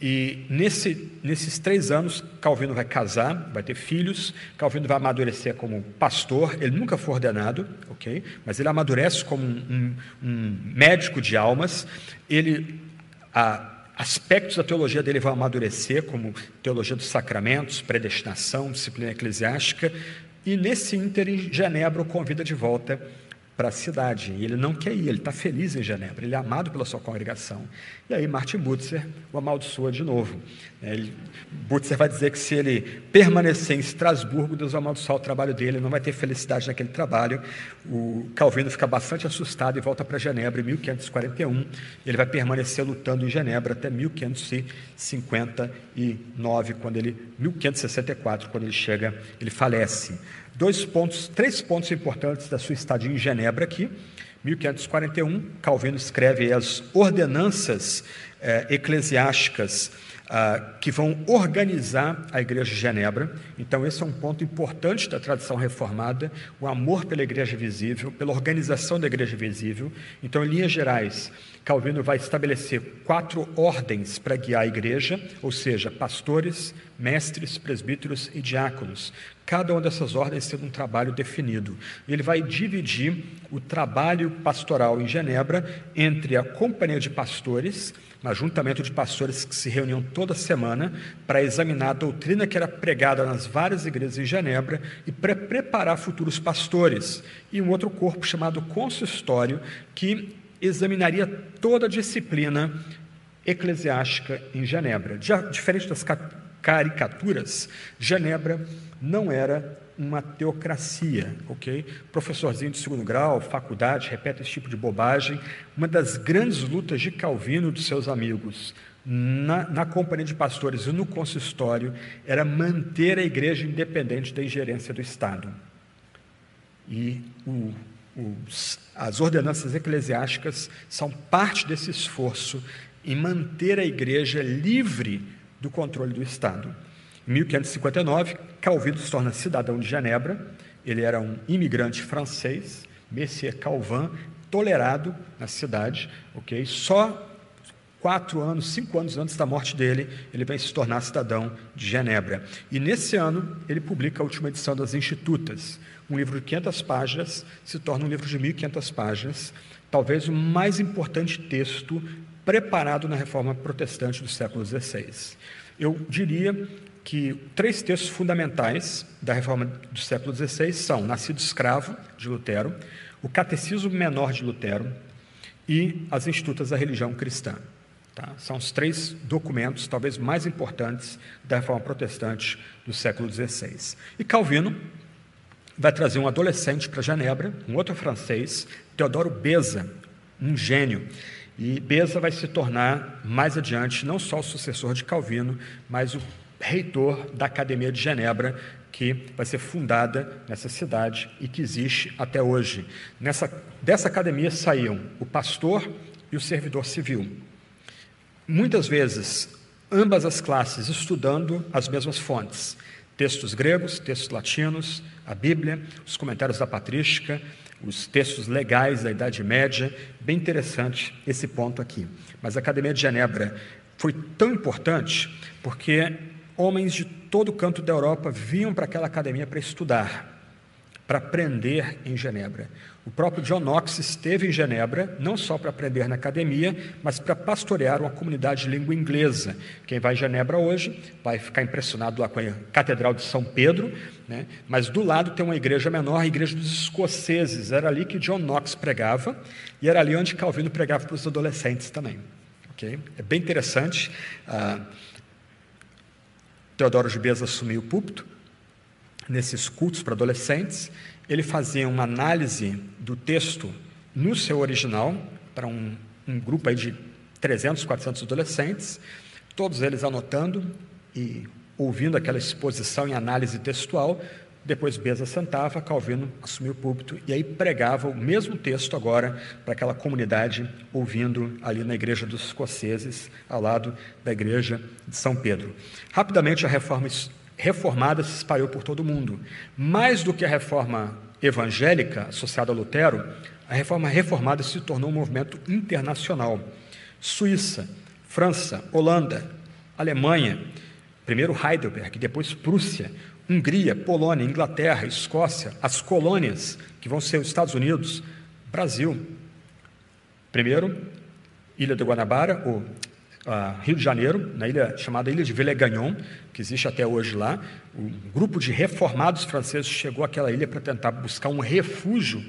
E nesse, nesses três anos, Calvino vai casar, vai ter filhos, Calvino vai amadurecer como pastor, ele nunca foi ordenado, ok? Mas ele amadurece como um, um, um médico de almas, ele. A, Aspectos da teologia dele vão amadurecer, como teologia dos sacramentos, predestinação, disciplina eclesiástica, e nesse ínterim, Genebra o convida de volta para a cidade. E ele não quer ir, ele está feliz em Genebra, ele é amado pela sua congregação. E aí Martin Butzer o amaldiçoa de novo. É, ele, Butzer vai dizer que se ele permanecer em Estrasburgo, Deus vai amaldiçoar o trabalho dele, não vai ter felicidade naquele trabalho. O Calvino fica bastante assustado e volta para Genebra em 1541. Ele vai permanecer lutando em Genebra até 1559, quando ele 1564, quando ele chega, ele falece dois pontos, três pontos importantes da sua estadia em Genebra aqui. 1541, Calvino escreve as ordenanças eh, eclesiásticas ah, que vão organizar a Igreja de Genebra. Então, esse é um ponto importante da tradição reformada: o amor pela Igreja visível, pela organização da Igreja visível. Então, em linhas gerais, Calvino vai estabelecer quatro ordens para guiar a Igreja, ou seja, pastores, mestres, presbíteros e diáconos. Cada uma dessas ordens tendo um trabalho definido. Ele vai dividir o trabalho pastoral em Genebra entre a companhia de pastores um ajuntamento de pastores que se reuniam toda semana para examinar a doutrina que era pregada nas várias igrejas em Genebra e para preparar futuros pastores, e um outro corpo chamado consistório que examinaria toda a disciplina eclesiástica em Genebra. Diferente das caricaturas, Genebra não era uma teocracia, ok? Professorzinho de segundo grau, faculdade, repete esse tipo de bobagem. Uma das grandes lutas de Calvino e dos seus amigos na, na companhia de pastores e no consistório era manter a igreja independente da ingerência do Estado. E o, as ordenanças eclesiásticas são parte desse esforço em manter a igreja livre do controle do Estado. Em 1559, Calvino se torna cidadão de Genebra. Ele era um imigrante francês, Messier Calvin, tolerado na cidade, ok? Só quatro anos, cinco anos antes da morte dele, ele vem se tornar cidadão de Genebra. E nesse ano, ele publica a última edição das Institutas. Um livro de 500 páginas se torna um livro de 1.500 páginas, talvez o mais importante texto preparado na reforma protestante do século XVI. Eu diria que três textos fundamentais da reforma do século XVI são Nascido Escravo, de Lutero, o Catecismo Menor de Lutero e as Institutas da Religião Cristã. Tá? São os três documentos, talvez mais importantes, da reforma protestante do século XVI. E Calvino vai trazer um adolescente para Genebra, um outro francês, Teodoro Beza, um gênio. E Beza vai se tornar, mais adiante, não só o sucessor de Calvino, mas o reitor da Academia de Genebra, que vai ser fundada nessa cidade e que existe até hoje. Nessa, dessa academia saíam o pastor e o servidor civil muitas vezes, ambas as classes estudando as mesmas fontes: textos gregos, textos latinos, a Bíblia, os comentários da patrística, os textos legais da Idade Média. Bem interessante esse ponto aqui. Mas a Academia de Genebra foi tão importante porque homens de todo canto da Europa vinham para aquela academia para estudar para aprender em Genebra. O próprio John Knox esteve em Genebra, não só para aprender na academia, mas para pastorear uma comunidade de língua inglesa. Quem vai em Genebra hoje vai ficar impressionado lá com a Catedral de São Pedro, né? mas do lado tem uma igreja menor, a Igreja dos Escoceses. Era ali que John Knox pregava e era ali onde Calvino pregava para os adolescentes também. Okay? É bem interessante. Ah, Teodoro Beza assumiu o púlpito, nesses cultos para adolescentes, ele fazia uma análise do texto no seu original, para um, um grupo aí de 300, 400 adolescentes, todos eles anotando e ouvindo aquela exposição em análise textual. Depois Beza sentava, Calvino assumiu o púlpito e aí pregava o mesmo texto agora para aquela comunidade, ouvindo ali na igreja dos escoceses, ao lado da igreja de São Pedro. Rapidamente a reforma reformada se espalhou por todo o mundo. Mais do que a reforma evangélica associada a Lutero, a reforma reformada se tornou um movimento internacional. Suíça, França, Holanda, Alemanha, primeiro Heidelberg, depois Prússia, Hungria, Polônia, Inglaterra, Escócia, as colônias, que vão ser os Estados Unidos, Brasil. Primeiro, Ilha de Guanabara, ou uh, Rio de Janeiro, na ilha chamada Ilha de Villers-Gagnon, que existe até hoje lá. Um grupo de reformados franceses chegou àquela ilha para tentar buscar um refúgio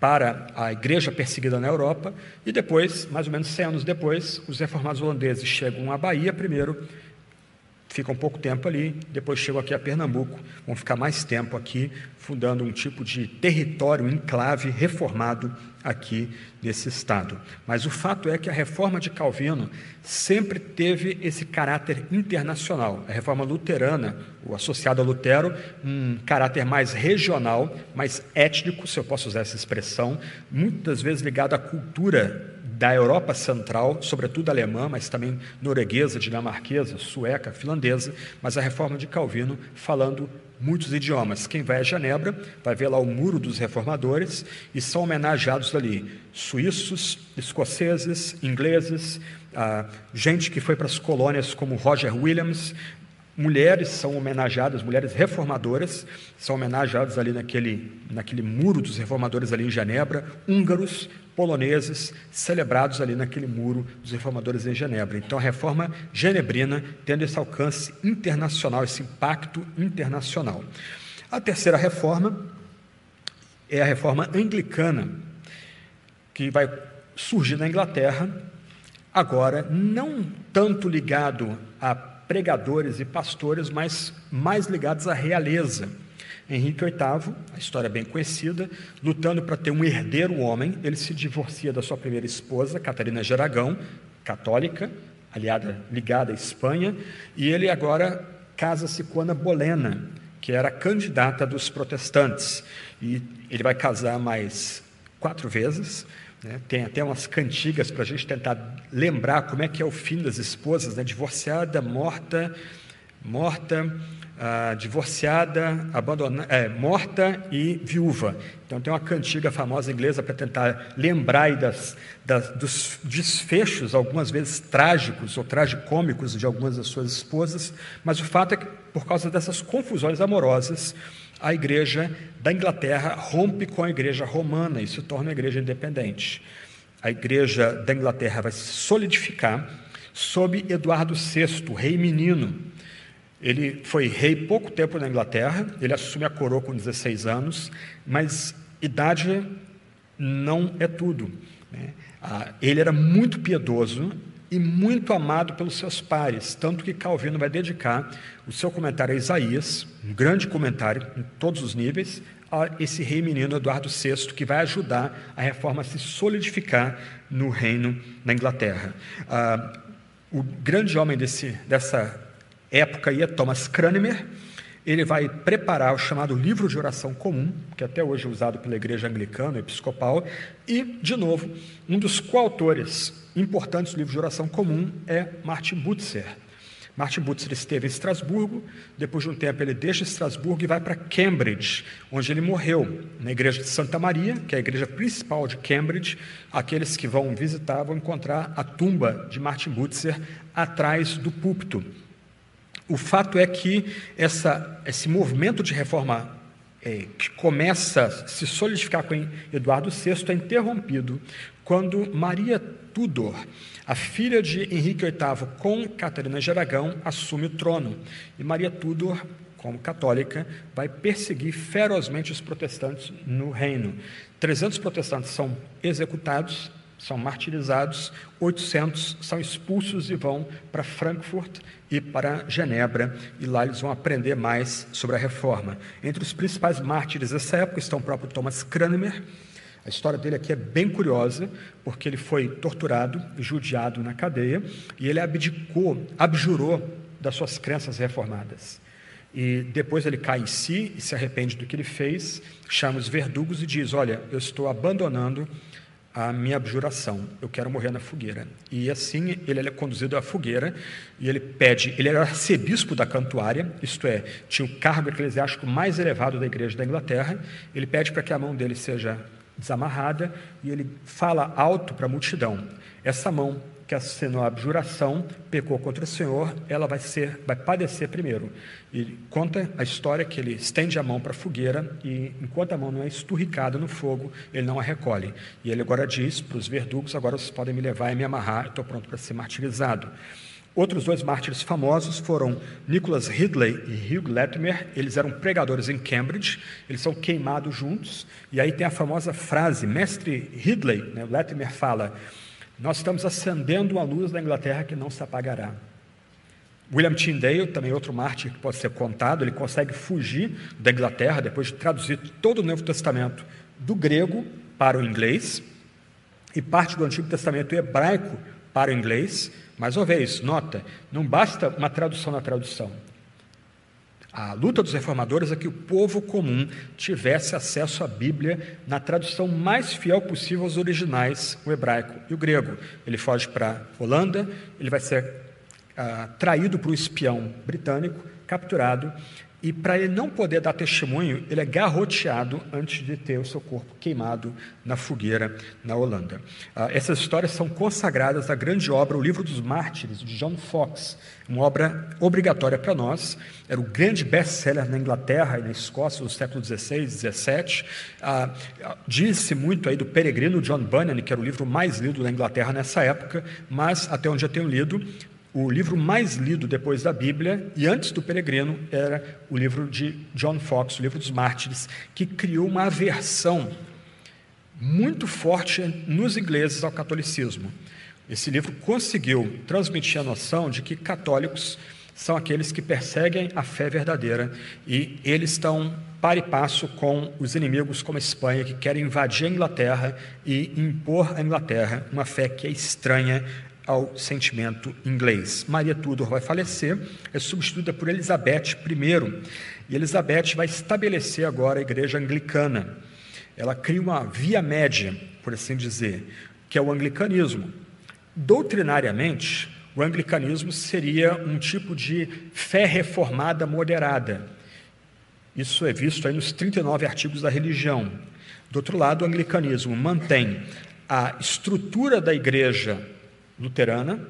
para a igreja perseguida na Europa, e depois, mais ou menos 100 anos depois, os reformados holandeses chegam à Bahia primeiro, ficam pouco tempo ali, depois chegam aqui a Pernambuco, vão ficar mais tempo aqui, fundando um tipo de território enclave reformado aqui nesse estado. Mas o fato é que a reforma de Calvino sempre teve esse caráter internacional. A reforma luterana, o associado a Lutero, um caráter mais regional, mais étnico, se eu posso usar essa expressão, muitas vezes ligado à cultura da Europa Central, sobretudo alemã, mas também norueguesa, dinamarquesa, sueca, finlandesa, mas a reforma de Calvino falando muitos idiomas. Quem vai a Genebra vai ver lá o Muro dos Reformadores e são homenageados ali suíços, escoceses, ingleses, ah, gente que foi para as colônias como Roger Williams, mulheres são homenageadas, mulheres reformadoras são homenageadas ali naquele, naquele muro dos reformadores ali em Genebra, húngaros, poloneses, celebrados ali naquele muro dos reformadores em Genebra. Então a reforma genebrina tendo esse alcance internacional, esse impacto internacional. A terceira reforma é a reforma anglicana, que vai surgir na Inglaterra, agora não tanto ligado à pregadores e pastores, mas mais ligados à realeza. Henrique VIII, a história bem conhecida, lutando para ter um herdeiro homem, ele se divorcia da sua primeira esposa, Catarina de Aragão, católica, aliada, ligada à Espanha, e ele agora casa-se com Ana Bolena, que era candidata dos protestantes. E ele vai casar mais quatro vezes. Né? Tem até umas cantigas para a gente tentar lembrar como é que é o fim das esposas, né? divorciada, morta, morta, divorciada, abandonada, é, morta e viúva. Então tem uma cantiga famosa inglesa para tentar lembrar das, das, dos desfechos, algumas vezes trágicos ou tragicômicos de algumas das suas esposas, mas o fato é que por causa dessas confusões amorosas, a igreja da Inglaterra rompe com a igreja romana e se torna uma igreja independente. A igreja da Inglaterra vai se solidificar sob Eduardo VI, rei menino, ele foi rei pouco tempo na Inglaterra, ele assume a coroa com 16 anos, mas idade não é tudo. Né? Ah, ele era muito piedoso e muito amado pelos seus pares, tanto que Calvino vai dedicar o seu comentário a Isaías, um grande comentário em todos os níveis, a esse rei menino Eduardo VI, que vai ajudar a reforma a se solidificar no reino da Inglaterra. Ah, o grande homem desse, dessa época aí é Thomas Cranmer. Ele vai preparar o chamado livro de oração comum, que até hoje é usado pela igreja anglicana, episcopal, e, de novo, um dos coautores importantes do livro de oração comum é Martin Butzer. Martin Butzer esteve em Estrasburgo, depois de um tempo ele deixa Estrasburgo e vai para Cambridge, onde ele morreu, na igreja de Santa Maria, que é a igreja principal de Cambridge. Aqueles que vão visitar vão encontrar a tumba de Martin Butzer atrás do púlpito. O fato é que essa, esse movimento de reforma é, que começa a se solidificar com Eduardo VI é interrompido quando Maria Tudor, a filha de Henrique VIII com Catarina de Aragão, assume o trono. E Maria Tudor, como católica, vai perseguir ferozmente os protestantes no reino. 300 protestantes são executados, são martirizados, 800 são expulsos e vão para Frankfurt e para Genebra, e lá eles vão aprender mais sobre a reforma. Entre os principais mártires dessa época estão o próprio Thomas Cranmer. A história dele aqui é bem curiosa, porque ele foi torturado e judiado na cadeia, e ele abdicou, abjurou das suas crenças reformadas. E depois ele cai em si e se arrepende do que ele fez, chama os verdugos e diz: Olha, eu estou abandonando a minha abjuração, eu quero morrer na fogueira. E assim ele é conduzido à fogueira e ele pede, ele era arcebispo da Cantuária, isto é, tinha o cargo eclesiástico mais elevado da igreja da Inglaterra, ele pede para que a mão dele seja desamarrada e ele fala alto para a multidão: essa mão que assinou a abjuração, pecou contra o Senhor, ela vai ser, vai padecer primeiro. E conta a história que ele estende a mão para a fogueira e enquanto a mão não é esturricada no fogo, ele não a recolhe. E ele agora diz para os verdugos: agora vocês podem me levar e me amarrar, estou pronto para ser martirizado. Outros dois mártires famosos foram Nicholas Ridley e Hugh Latimer. Eles eram pregadores em Cambridge, eles são queimados juntos. E aí tem a famosa frase: Mestre Ridley, né, Latimer fala nós estamos acendendo a luz da Inglaterra que não se apagará. William Tyndale, também outro mártir que pode ser contado, ele consegue fugir da Inglaterra depois de traduzir todo o Novo Testamento do grego para o inglês e parte do Antigo Testamento hebraico para o inglês. Mais uma vez, nota, não basta uma tradução na tradução. A luta dos reformadores é que o povo comum tivesse acesso à Bíblia na tradução mais fiel possível aos originais, o hebraico e o grego. Ele foge para a Holanda, ele vai ser ah, traído por um espião britânico, capturado, e para ele não poder dar testemunho, ele é garroteado antes de ter o seu corpo queimado na fogueira na Holanda. Ah, essas histórias são consagradas à grande obra O Livro dos Mártires, de John Fox, uma obra obrigatória para nós. Era o grande best-seller na Inglaterra e na Escócia do século XVI, XVII. Ah, Diz-se muito aí do peregrino John Bunyan, que era o livro mais lido na Inglaterra nessa época, mas até onde eu tenho lido, o livro mais lido depois da Bíblia e antes do Peregrino era o livro de John Fox, o livro dos Mártires, que criou uma aversão muito forte nos ingleses ao catolicismo. Esse livro conseguiu transmitir a noção de que católicos são aqueles que perseguem a fé verdadeira e eles estão para e passo com os inimigos como a Espanha, que querem invadir a Inglaterra e impor à Inglaterra uma fé que é estranha ao sentimento inglês. Maria Tudor vai falecer, é substituída por Elizabeth I, e Elizabeth vai estabelecer agora a igreja anglicana. Ela cria uma via média, por assim dizer, que é o anglicanismo. Doutrinariamente, o anglicanismo seria um tipo de fé reformada moderada. Isso é visto aí nos 39 artigos da religião. Do outro lado, o anglicanismo mantém a estrutura da igreja luterana,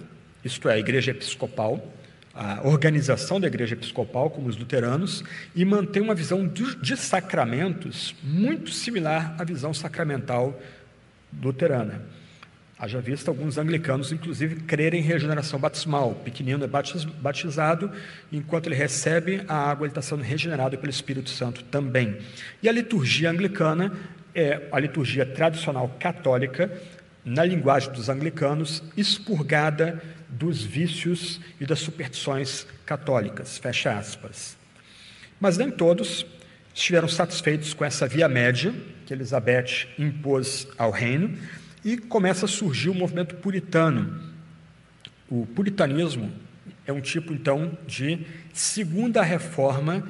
isto é, a igreja episcopal, a organização da igreja episcopal, como os luteranos, e mantém uma visão de sacramentos muito similar à visão sacramental luterana. Haja visto alguns anglicanos, inclusive, crerem em regeneração batismal. O pequenino é batizado, enquanto ele recebe a água, ele está sendo regenerado pelo Espírito Santo também. E a liturgia anglicana é a liturgia tradicional católica, na linguagem dos anglicanos, expurgada dos vícios e das superstições católicas. Fecha aspas. Mas nem todos estiveram satisfeitos com essa via média que Elizabeth impôs ao reino e começa a surgir o movimento puritano. O puritanismo é um tipo, então, de segunda reforma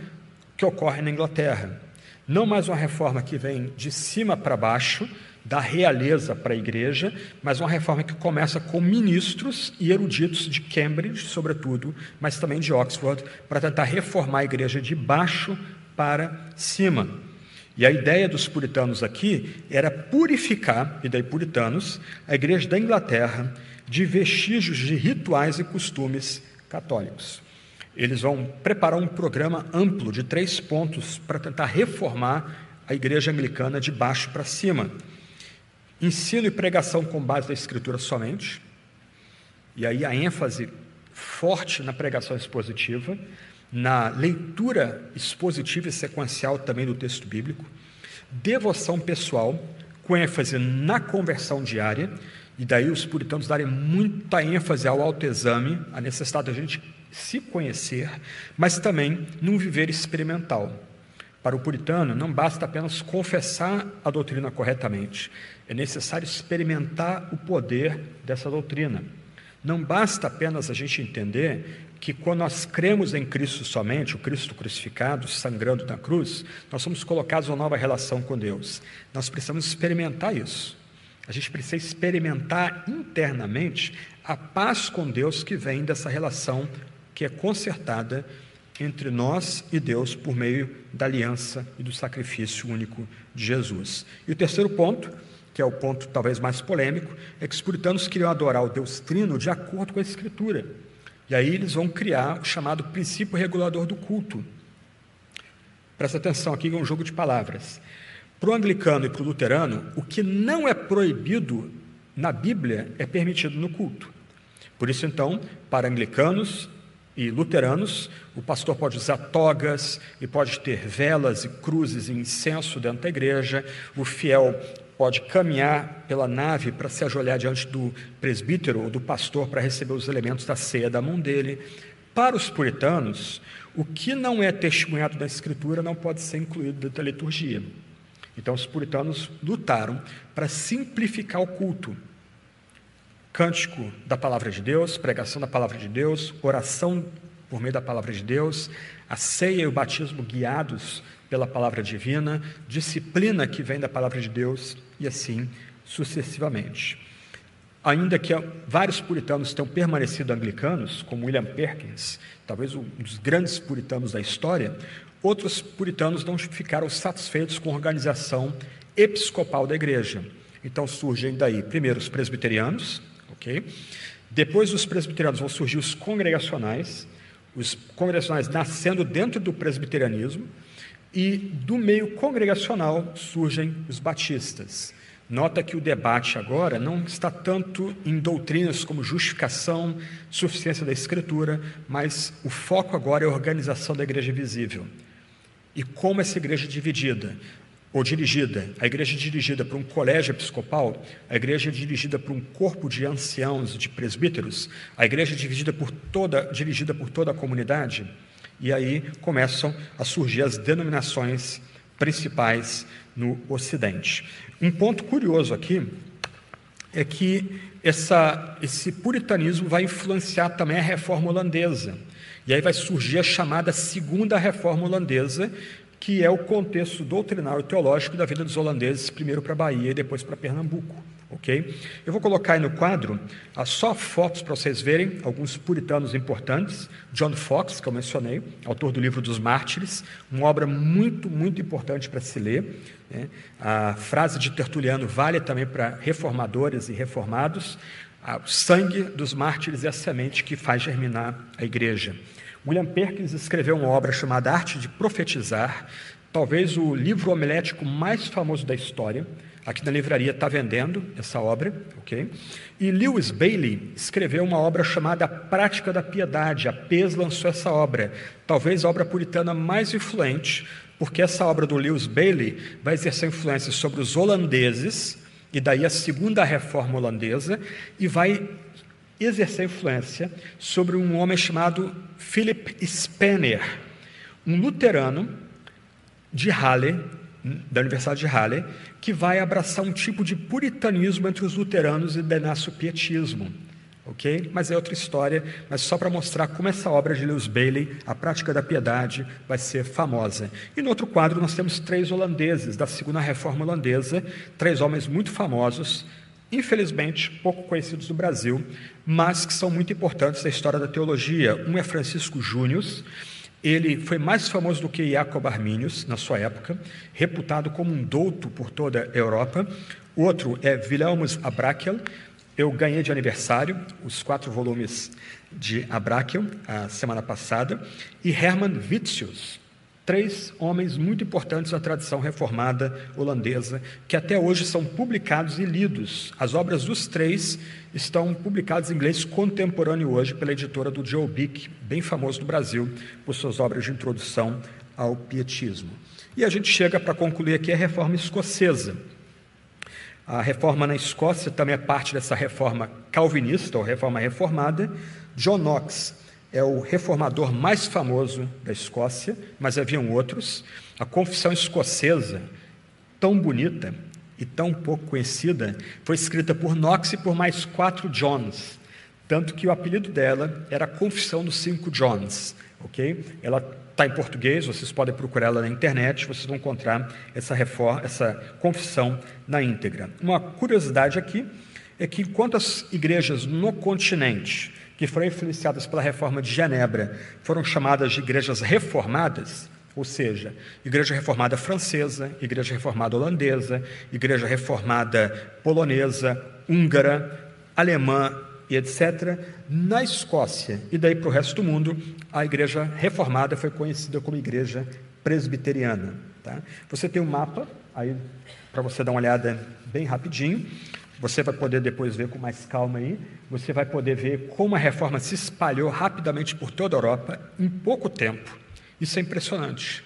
que ocorre na Inglaterra. Não mais uma reforma que vem de cima para baixo, da realeza para a igreja, mas uma reforma que começa com ministros e eruditos de Cambridge, sobretudo, mas também de Oxford, para tentar reformar a igreja de baixo para cima. E a ideia dos puritanos aqui era purificar, e daí puritanos, a igreja da Inglaterra de vestígios de rituais e costumes católicos. Eles vão preparar um programa amplo de três pontos para tentar reformar a igreja anglicana de baixo para cima. Ensino e pregação com base na escritura somente, e aí a ênfase forte na pregação expositiva, na leitura expositiva e sequencial também do texto bíblico, devoção pessoal, com ênfase na conversão diária, e daí os puritanos darem muita ênfase ao autoexame, a necessidade da gente se conhecer, mas também num viver experimental. Para o puritano, não basta apenas confessar a doutrina corretamente, é necessário experimentar o poder dessa doutrina. Não basta apenas a gente entender que quando nós cremos em Cristo somente, o Cristo crucificado, sangrando na cruz, nós somos colocados em uma nova relação com Deus. Nós precisamos experimentar isso. A gente precisa experimentar internamente a paz com Deus que vem dessa relação que é consertada entre nós e Deus por meio da aliança e do sacrifício único de Jesus. E o terceiro ponto, que é o ponto talvez mais polêmico, é que os puritanos queriam adorar o Deus Trino de acordo com a Escritura. E aí eles vão criar o chamado princípio regulador do culto. Presta atenção aqui, é um jogo de palavras. Para o anglicano e para o luterano, o que não é proibido na Bíblia é permitido no culto. Por isso, então, para anglicanos e luteranos, o pastor pode usar togas e pode ter velas e cruzes e incenso dentro da igreja, o fiel pode caminhar pela nave para se ajoelhar diante do presbítero ou do pastor para receber os elementos da ceia da mão dele. Para os puritanos, o que não é testemunhado da Escritura não pode ser incluído da liturgia. Então, os puritanos lutaram para simplificar o culto. Cântico da palavra de Deus, pregação da palavra de Deus, oração por meio da palavra de Deus, a ceia e o batismo guiados pela palavra divina, disciplina que vem da palavra de Deus e assim sucessivamente. Ainda que vários puritanos tenham permanecido anglicanos, como William Perkins, talvez um dos grandes puritanos da história, outros puritanos não ficaram satisfeitos com a organização episcopal da igreja. Então surgem daí, primeiro, os presbiterianos, ok? Depois dos presbiterianos vão surgir os congregacionais, os congregacionais nascendo dentro do presbiterianismo, e do meio congregacional surgem os batistas. Nota que o debate agora não está tanto em doutrinas como justificação, suficiência da Escritura, mas o foco agora é a organização da igreja visível. E como essa igreja é dividida? ou dirigida, a igreja é dirigida por um colégio episcopal, a igreja é dirigida por um corpo de anciãos, de presbíteros, a igreja é dirigida por toda, dirigida por toda a comunidade, e aí começam a surgir as denominações principais no Ocidente. Um ponto curioso aqui é que essa, esse puritanismo vai influenciar também a reforma holandesa. E aí vai surgir a chamada Segunda Reforma Holandesa, que é o contexto doutrinário teológico da vida dos holandeses, primeiro para a Bahia e depois para Pernambuco. Ok? Eu vou colocar aí no quadro ah, só fotos para vocês verem alguns puritanos importantes. John Fox, que eu mencionei, autor do livro dos Mártires, uma obra muito, muito importante para se ler. Né? A frase de Tertuliano vale também para reformadores e reformados. Ah, o sangue dos mártires é a semente que faz germinar a igreja. William Perkins escreveu uma obra chamada Arte de Profetizar, talvez o livro homilético mais famoso da história. Aqui na livraria está vendendo essa obra, ok? E Lewis Bailey escreveu uma obra chamada A Prática da Piedade. A PES lançou essa obra, talvez a obra puritana mais influente, porque essa obra do Lewis Bailey vai exercer influência sobre os holandeses, e daí a segunda reforma holandesa, e vai exercer influência sobre um homem chamado Philip Spener, um luterano de Halle, da Universidade de Halle, que vai abraçar um tipo de puritanismo entre os luteranos e denasce o pietismo. Ok? Mas é outra história, mas só para mostrar como essa obra de Lewis Bailey, A Prática da Piedade, vai ser famosa. E no outro quadro nós temos três holandeses da Segunda Reforma Holandesa, três homens muito famosos, infelizmente pouco conhecidos do Brasil, mas que são muito importantes na história da teologia. Um é Francisco Júnior, ele foi mais famoso do que Jacob Arminius na sua época, reputado como um douto por toda a Europa. Outro é Wilhelmus Abrakel. Eu ganhei de aniversário os quatro volumes de Abrakel a semana passada. E Hermann Witzius, três homens muito importantes na tradição reformada holandesa, que até hoje são publicados e lidos. As obras dos três estão publicadas em inglês contemporâneo hoje pela editora do Joe Bick, bem famoso no Brasil por suas obras de introdução ao pietismo. E a gente chega para concluir aqui a reforma escocesa. A reforma na Escócia também é parte dessa reforma calvinista, ou reforma reformada. John Knox é o reformador mais famoso da Escócia, mas haviam outros. A Confissão Escocesa, tão bonita e tão pouco conhecida, foi escrita por Knox e por mais quatro Johns, tanto que o apelido dela era Confissão dos Cinco Johns, ok? Ela está em português, vocês podem procurar ela na internet, vocês vão encontrar essa reforma, essa confissão na íntegra. Uma curiosidade aqui é que enquanto as igrejas no continente que foram influenciadas pela reforma de Genebra, foram chamadas de igrejas reformadas, ou seja, igreja reformada francesa, igreja reformada holandesa, igreja reformada polonesa, húngara, alemã e etc. Na Escócia e daí para o resto do mundo, a igreja reformada foi conhecida como igreja presbiteriana. Tá? Você tem um mapa aí para você dar uma olhada bem rapidinho. Você vai poder depois ver com mais calma aí. Você vai poder ver como a reforma se espalhou rapidamente por toda a Europa em pouco tempo. Isso é impressionante.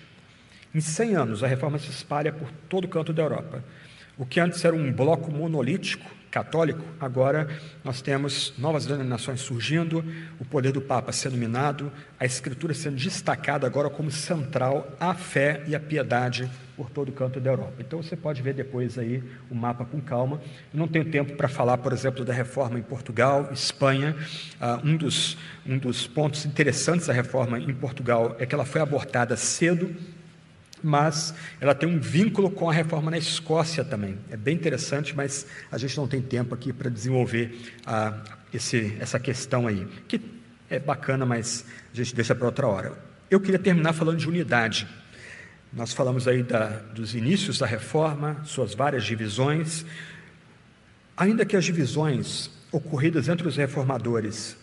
Em 100 anos, a reforma se espalha por todo o canto da Europa. O que antes era um bloco monolítico, católico, agora nós temos novas denominações surgindo, o poder do Papa sendo minado, a Escritura sendo destacada agora como central à fé e à piedade por todo o canto da Europa. Então você pode ver depois aí o mapa com calma. Eu não tenho tempo para falar, por exemplo, da reforma em Portugal, Espanha. Uh, um, dos, um dos pontos interessantes da reforma em Portugal é que ela foi abortada cedo, mas ela tem um vínculo com a reforma na Escócia também. É bem interessante, mas a gente não tem tempo aqui para desenvolver uh, esse, essa questão aí, que é bacana, mas a gente deixa para outra hora. Eu queria terminar falando de unidade. Nós falamos aí da, dos inícios da reforma, suas várias divisões. Ainda que as divisões ocorridas entre os reformadores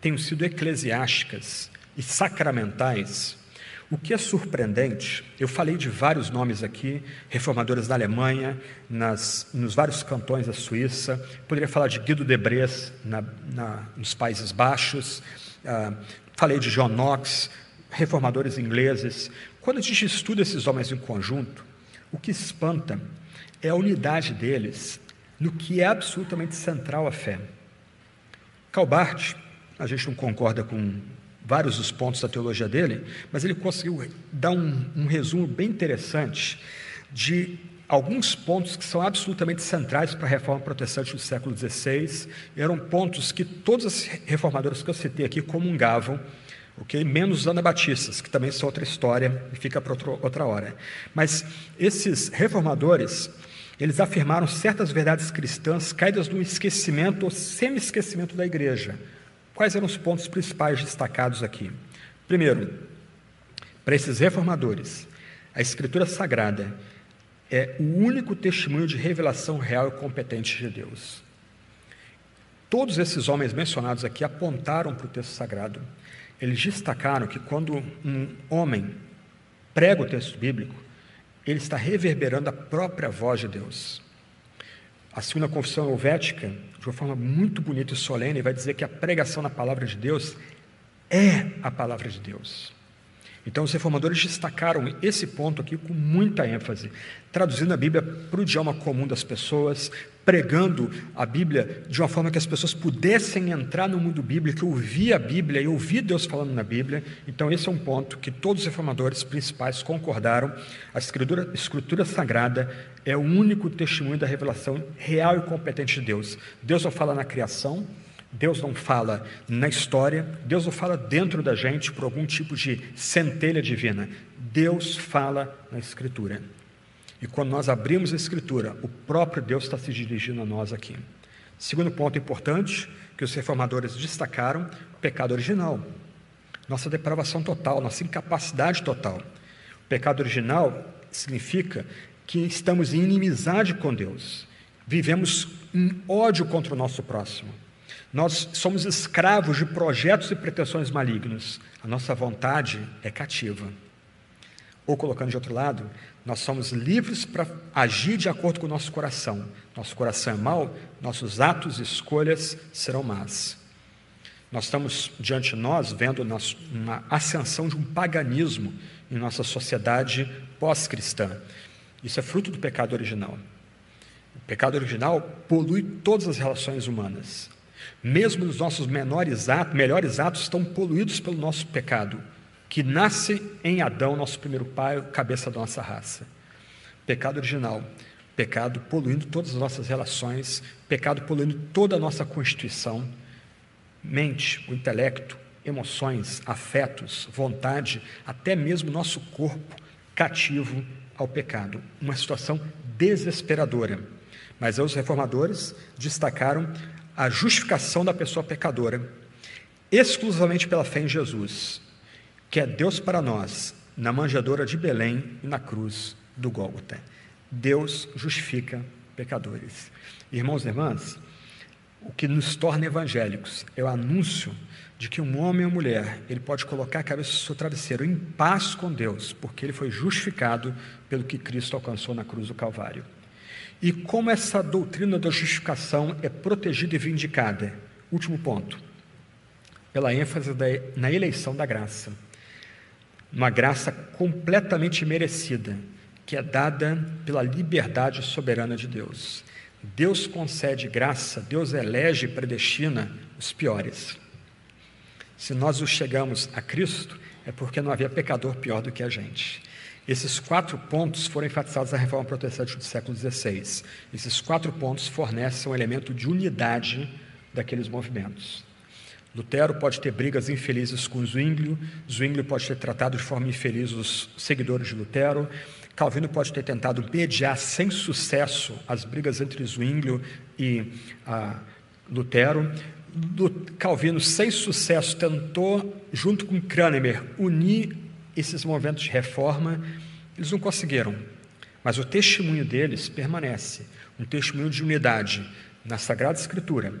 tenham sido eclesiásticas e sacramentais, o que é surpreendente, eu falei de vários nomes aqui, reformadores da Alemanha, nas, nos vários cantões da Suíça, poderia falar de Guido de Bres na, na, nos Países Baixos, ah, falei de John Knox, reformadores ingleses, quando a gente estuda esses homens em conjunto, O que espanta é a unidade deles no que é absolutamente central à fé. Calbart, a gente não concorda com vários dos pontos da teologia dele, mas ele conseguiu dar um, um resumo bem interessante de alguns pontos que são absolutamente centrais para a reforma protestante do século XVI. Eram pontos que todos os reformadores que eu citei aqui comungavam, okay? menos os anabatistas, que também são outra história e fica para outra hora. Mas esses reformadores, eles afirmaram certas verdades cristãs caídas no esquecimento ou semi-esquecimento da igreja. Quais eram os pontos principais destacados aqui? Primeiro, para esses reformadores, a Escritura Sagrada é o único testemunho de revelação real e competente de Deus. Todos esses homens mencionados aqui apontaram para o texto sagrado. Eles destacaram que quando um homem prega o texto bíblico, ele está reverberando a própria voz de Deus. A segunda confissão helvética de uma forma muito bonita e solene, vai dizer que a pregação na palavra de Deus é a palavra de Deus. Então, os reformadores destacaram esse ponto aqui com muita ênfase, traduzindo a Bíblia para o idioma comum das pessoas, pregando a Bíblia de uma forma que as pessoas pudessem entrar no mundo bíblico, ouvir a Bíblia e ouvir Deus falando na Bíblia. Então, esse é um ponto que todos os reformadores principais concordaram. A escritura, escritura sagrada é o único testemunho da revelação real e competente de Deus. Deus não fala na criação, Deus não fala na história, Deus não fala dentro da gente por algum tipo de centelha divina. Deus fala na Escritura. E quando nós abrimos a Escritura, o próprio Deus está se dirigindo a nós aqui. Segundo ponto importante que os reformadores destacaram: o pecado original. Nossa depravação total, nossa incapacidade total. O pecado original significa que estamos em inimizade com Deus, vivemos em ódio contra o nosso próximo. Nós somos escravos de projetos e pretensões malignos. A nossa vontade é cativa. Ou colocando de outro lado, nós somos livres para agir de acordo com o nosso coração. Nosso coração é mau, nossos atos e escolhas serão más. Nós estamos diante de nós vendo uma ascensão de um paganismo em nossa sociedade pós-cristã. Isso é fruto do pecado original. O pecado original polui todas as relações humanas. Mesmo os nossos menores atos, melhores atos estão poluídos pelo nosso pecado, que nasce em Adão, nosso primeiro pai, cabeça da nossa raça. Pecado original, pecado poluindo todas as nossas relações, pecado poluindo toda a nossa constituição, mente, o intelecto, emoções, afetos, vontade, até mesmo nosso corpo cativo ao pecado. Uma situação desesperadora. Mas os reformadores destacaram a justificação da pessoa pecadora exclusivamente pela fé em Jesus, que é Deus para nós, na manjedoura de Belém e na cruz do Gólgota. Deus justifica pecadores. Irmãos e irmãs, o que nos torna evangélicos é o anúncio de que um homem ou mulher, ele pode colocar a cabeça no seu travesseiro em paz com Deus, porque ele foi justificado pelo que Cristo alcançou na cruz do Calvário. E como essa doutrina da justificação é protegida e vindicada? Último ponto. Pela ênfase da, na eleição da graça. Uma graça completamente merecida, que é dada pela liberdade soberana de Deus. Deus concede graça, Deus elege e predestina os piores. Se nós os chegamos a Cristo, é porque não havia pecador pior do que a gente. Esses quatro pontos foram enfatizados na reforma protestante do século XVI. Esses quatro pontos fornecem um elemento de unidade daqueles movimentos. Lutero pode ter brigas infelizes com Zwinglio, Zwinglio pode ter tratado de forma infeliz os seguidores de Lutero, Calvino pode ter tentado mediar sem sucesso as brigas entre Zwinglio e ah, Lutero, Calvino, sem sucesso, tentou, junto com Cranmer, unir esses movimentos de reforma, eles não conseguiram. Mas o testemunho deles permanece um testemunho de unidade na Sagrada Escritura,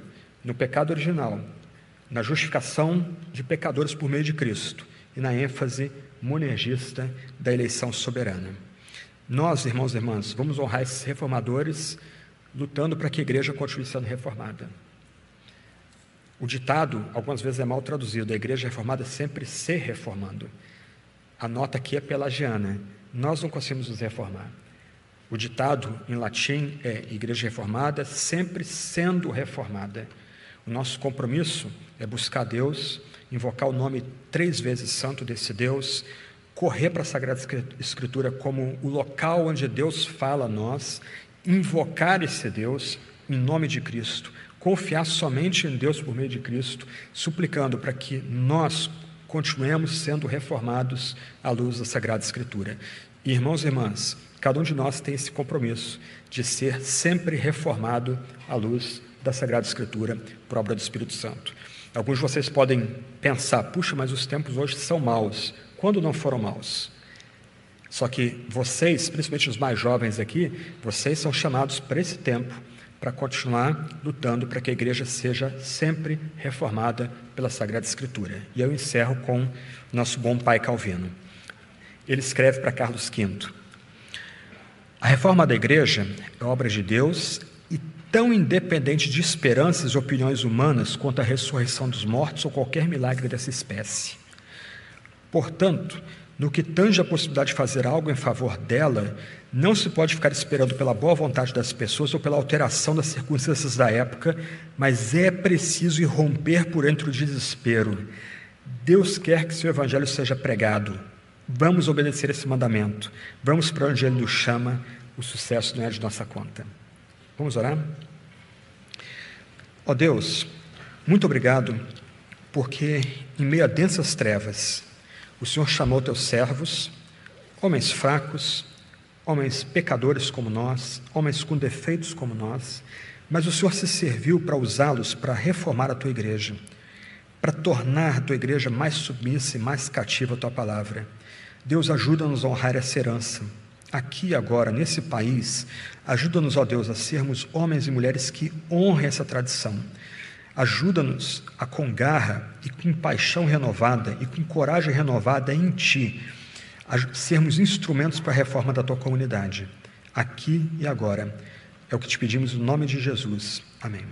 no pecado original, na justificação de pecadores por meio de Cristo e na ênfase monergista da eleição soberana. Nós, irmãos e irmãs, vamos honrar esses reformadores lutando para que a igreja continue sendo reformada. O ditado, algumas vezes, é mal traduzido: a igreja reformada sempre se reformando. A nota aqui é pelagiana. Nós não conseguimos nos reformar. O ditado em latim é Igreja Reformada sempre sendo reformada. Nosso compromisso é buscar Deus, invocar o nome três vezes santo desse Deus, correr para a Sagrada Escritura como o local onde Deus fala a nós, invocar esse Deus em nome de Cristo, confiar somente em Deus por meio de Cristo, suplicando para que nós continuemos sendo reformados à luz da Sagrada Escritura. Irmãos e irmãs, cada um de nós tem esse compromisso de ser sempre reformado à luz da Sagrada Escritura por obra do Espírito Santo. Alguns de vocês podem pensar, puxa, mas os tempos hoje são maus. Quando não foram maus? Só que vocês, principalmente os mais jovens aqui, vocês são chamados para esse tempo, para continuar lutando para que a igreja seja sempre reformada pela Sagrada Escritura. E eu encerro com nosso bom pai Calvino. Ele escreve para Carlos V: A reforma da igreja é obra de Deus tão independente de esperanças e opiniões humanas quanto a ressurreição dos mortos ou qualquer milagre dessa espécie. Portanto, no que tange a possibilidade de fazer algo em favor dela, não se pode ficar esperando pela boa vontade das pessoas ou pela alteração das circunstâncias da época, mas é preciso irromper por entre o desespero. Deus quer que seu evangelho seja pregado, Vamos obedecer esse mandamento. Vamos para onde Ele nos chama. O sucesso não é de nossa conta. Vamos orar? Ó oh Deus, muito obrigado, porque em meio a densas trevas, o Senhor chamou teus servos, homens fracos, homens pecadores como nós, homens com defeitos como nós, mas o Senhor se serviu para usá-los para reformar a tua igreja, para tornar a tua igreja mais submissa e mais cativa à tua palavra. Deus ajuda-nos a honrar essa herança. Aqui agora, nesse país, ajuda-nos, ó Deus, a sermos homens e mulheres que honrem essa tradição. Ajuda-nos a, com garra e com paixão renovada e com coragem renovada em Ti, a sermos instrumentos para a reforma da Tua comunidade, aqui e agora. É o que te pedimos no nome de Jesus. Amém.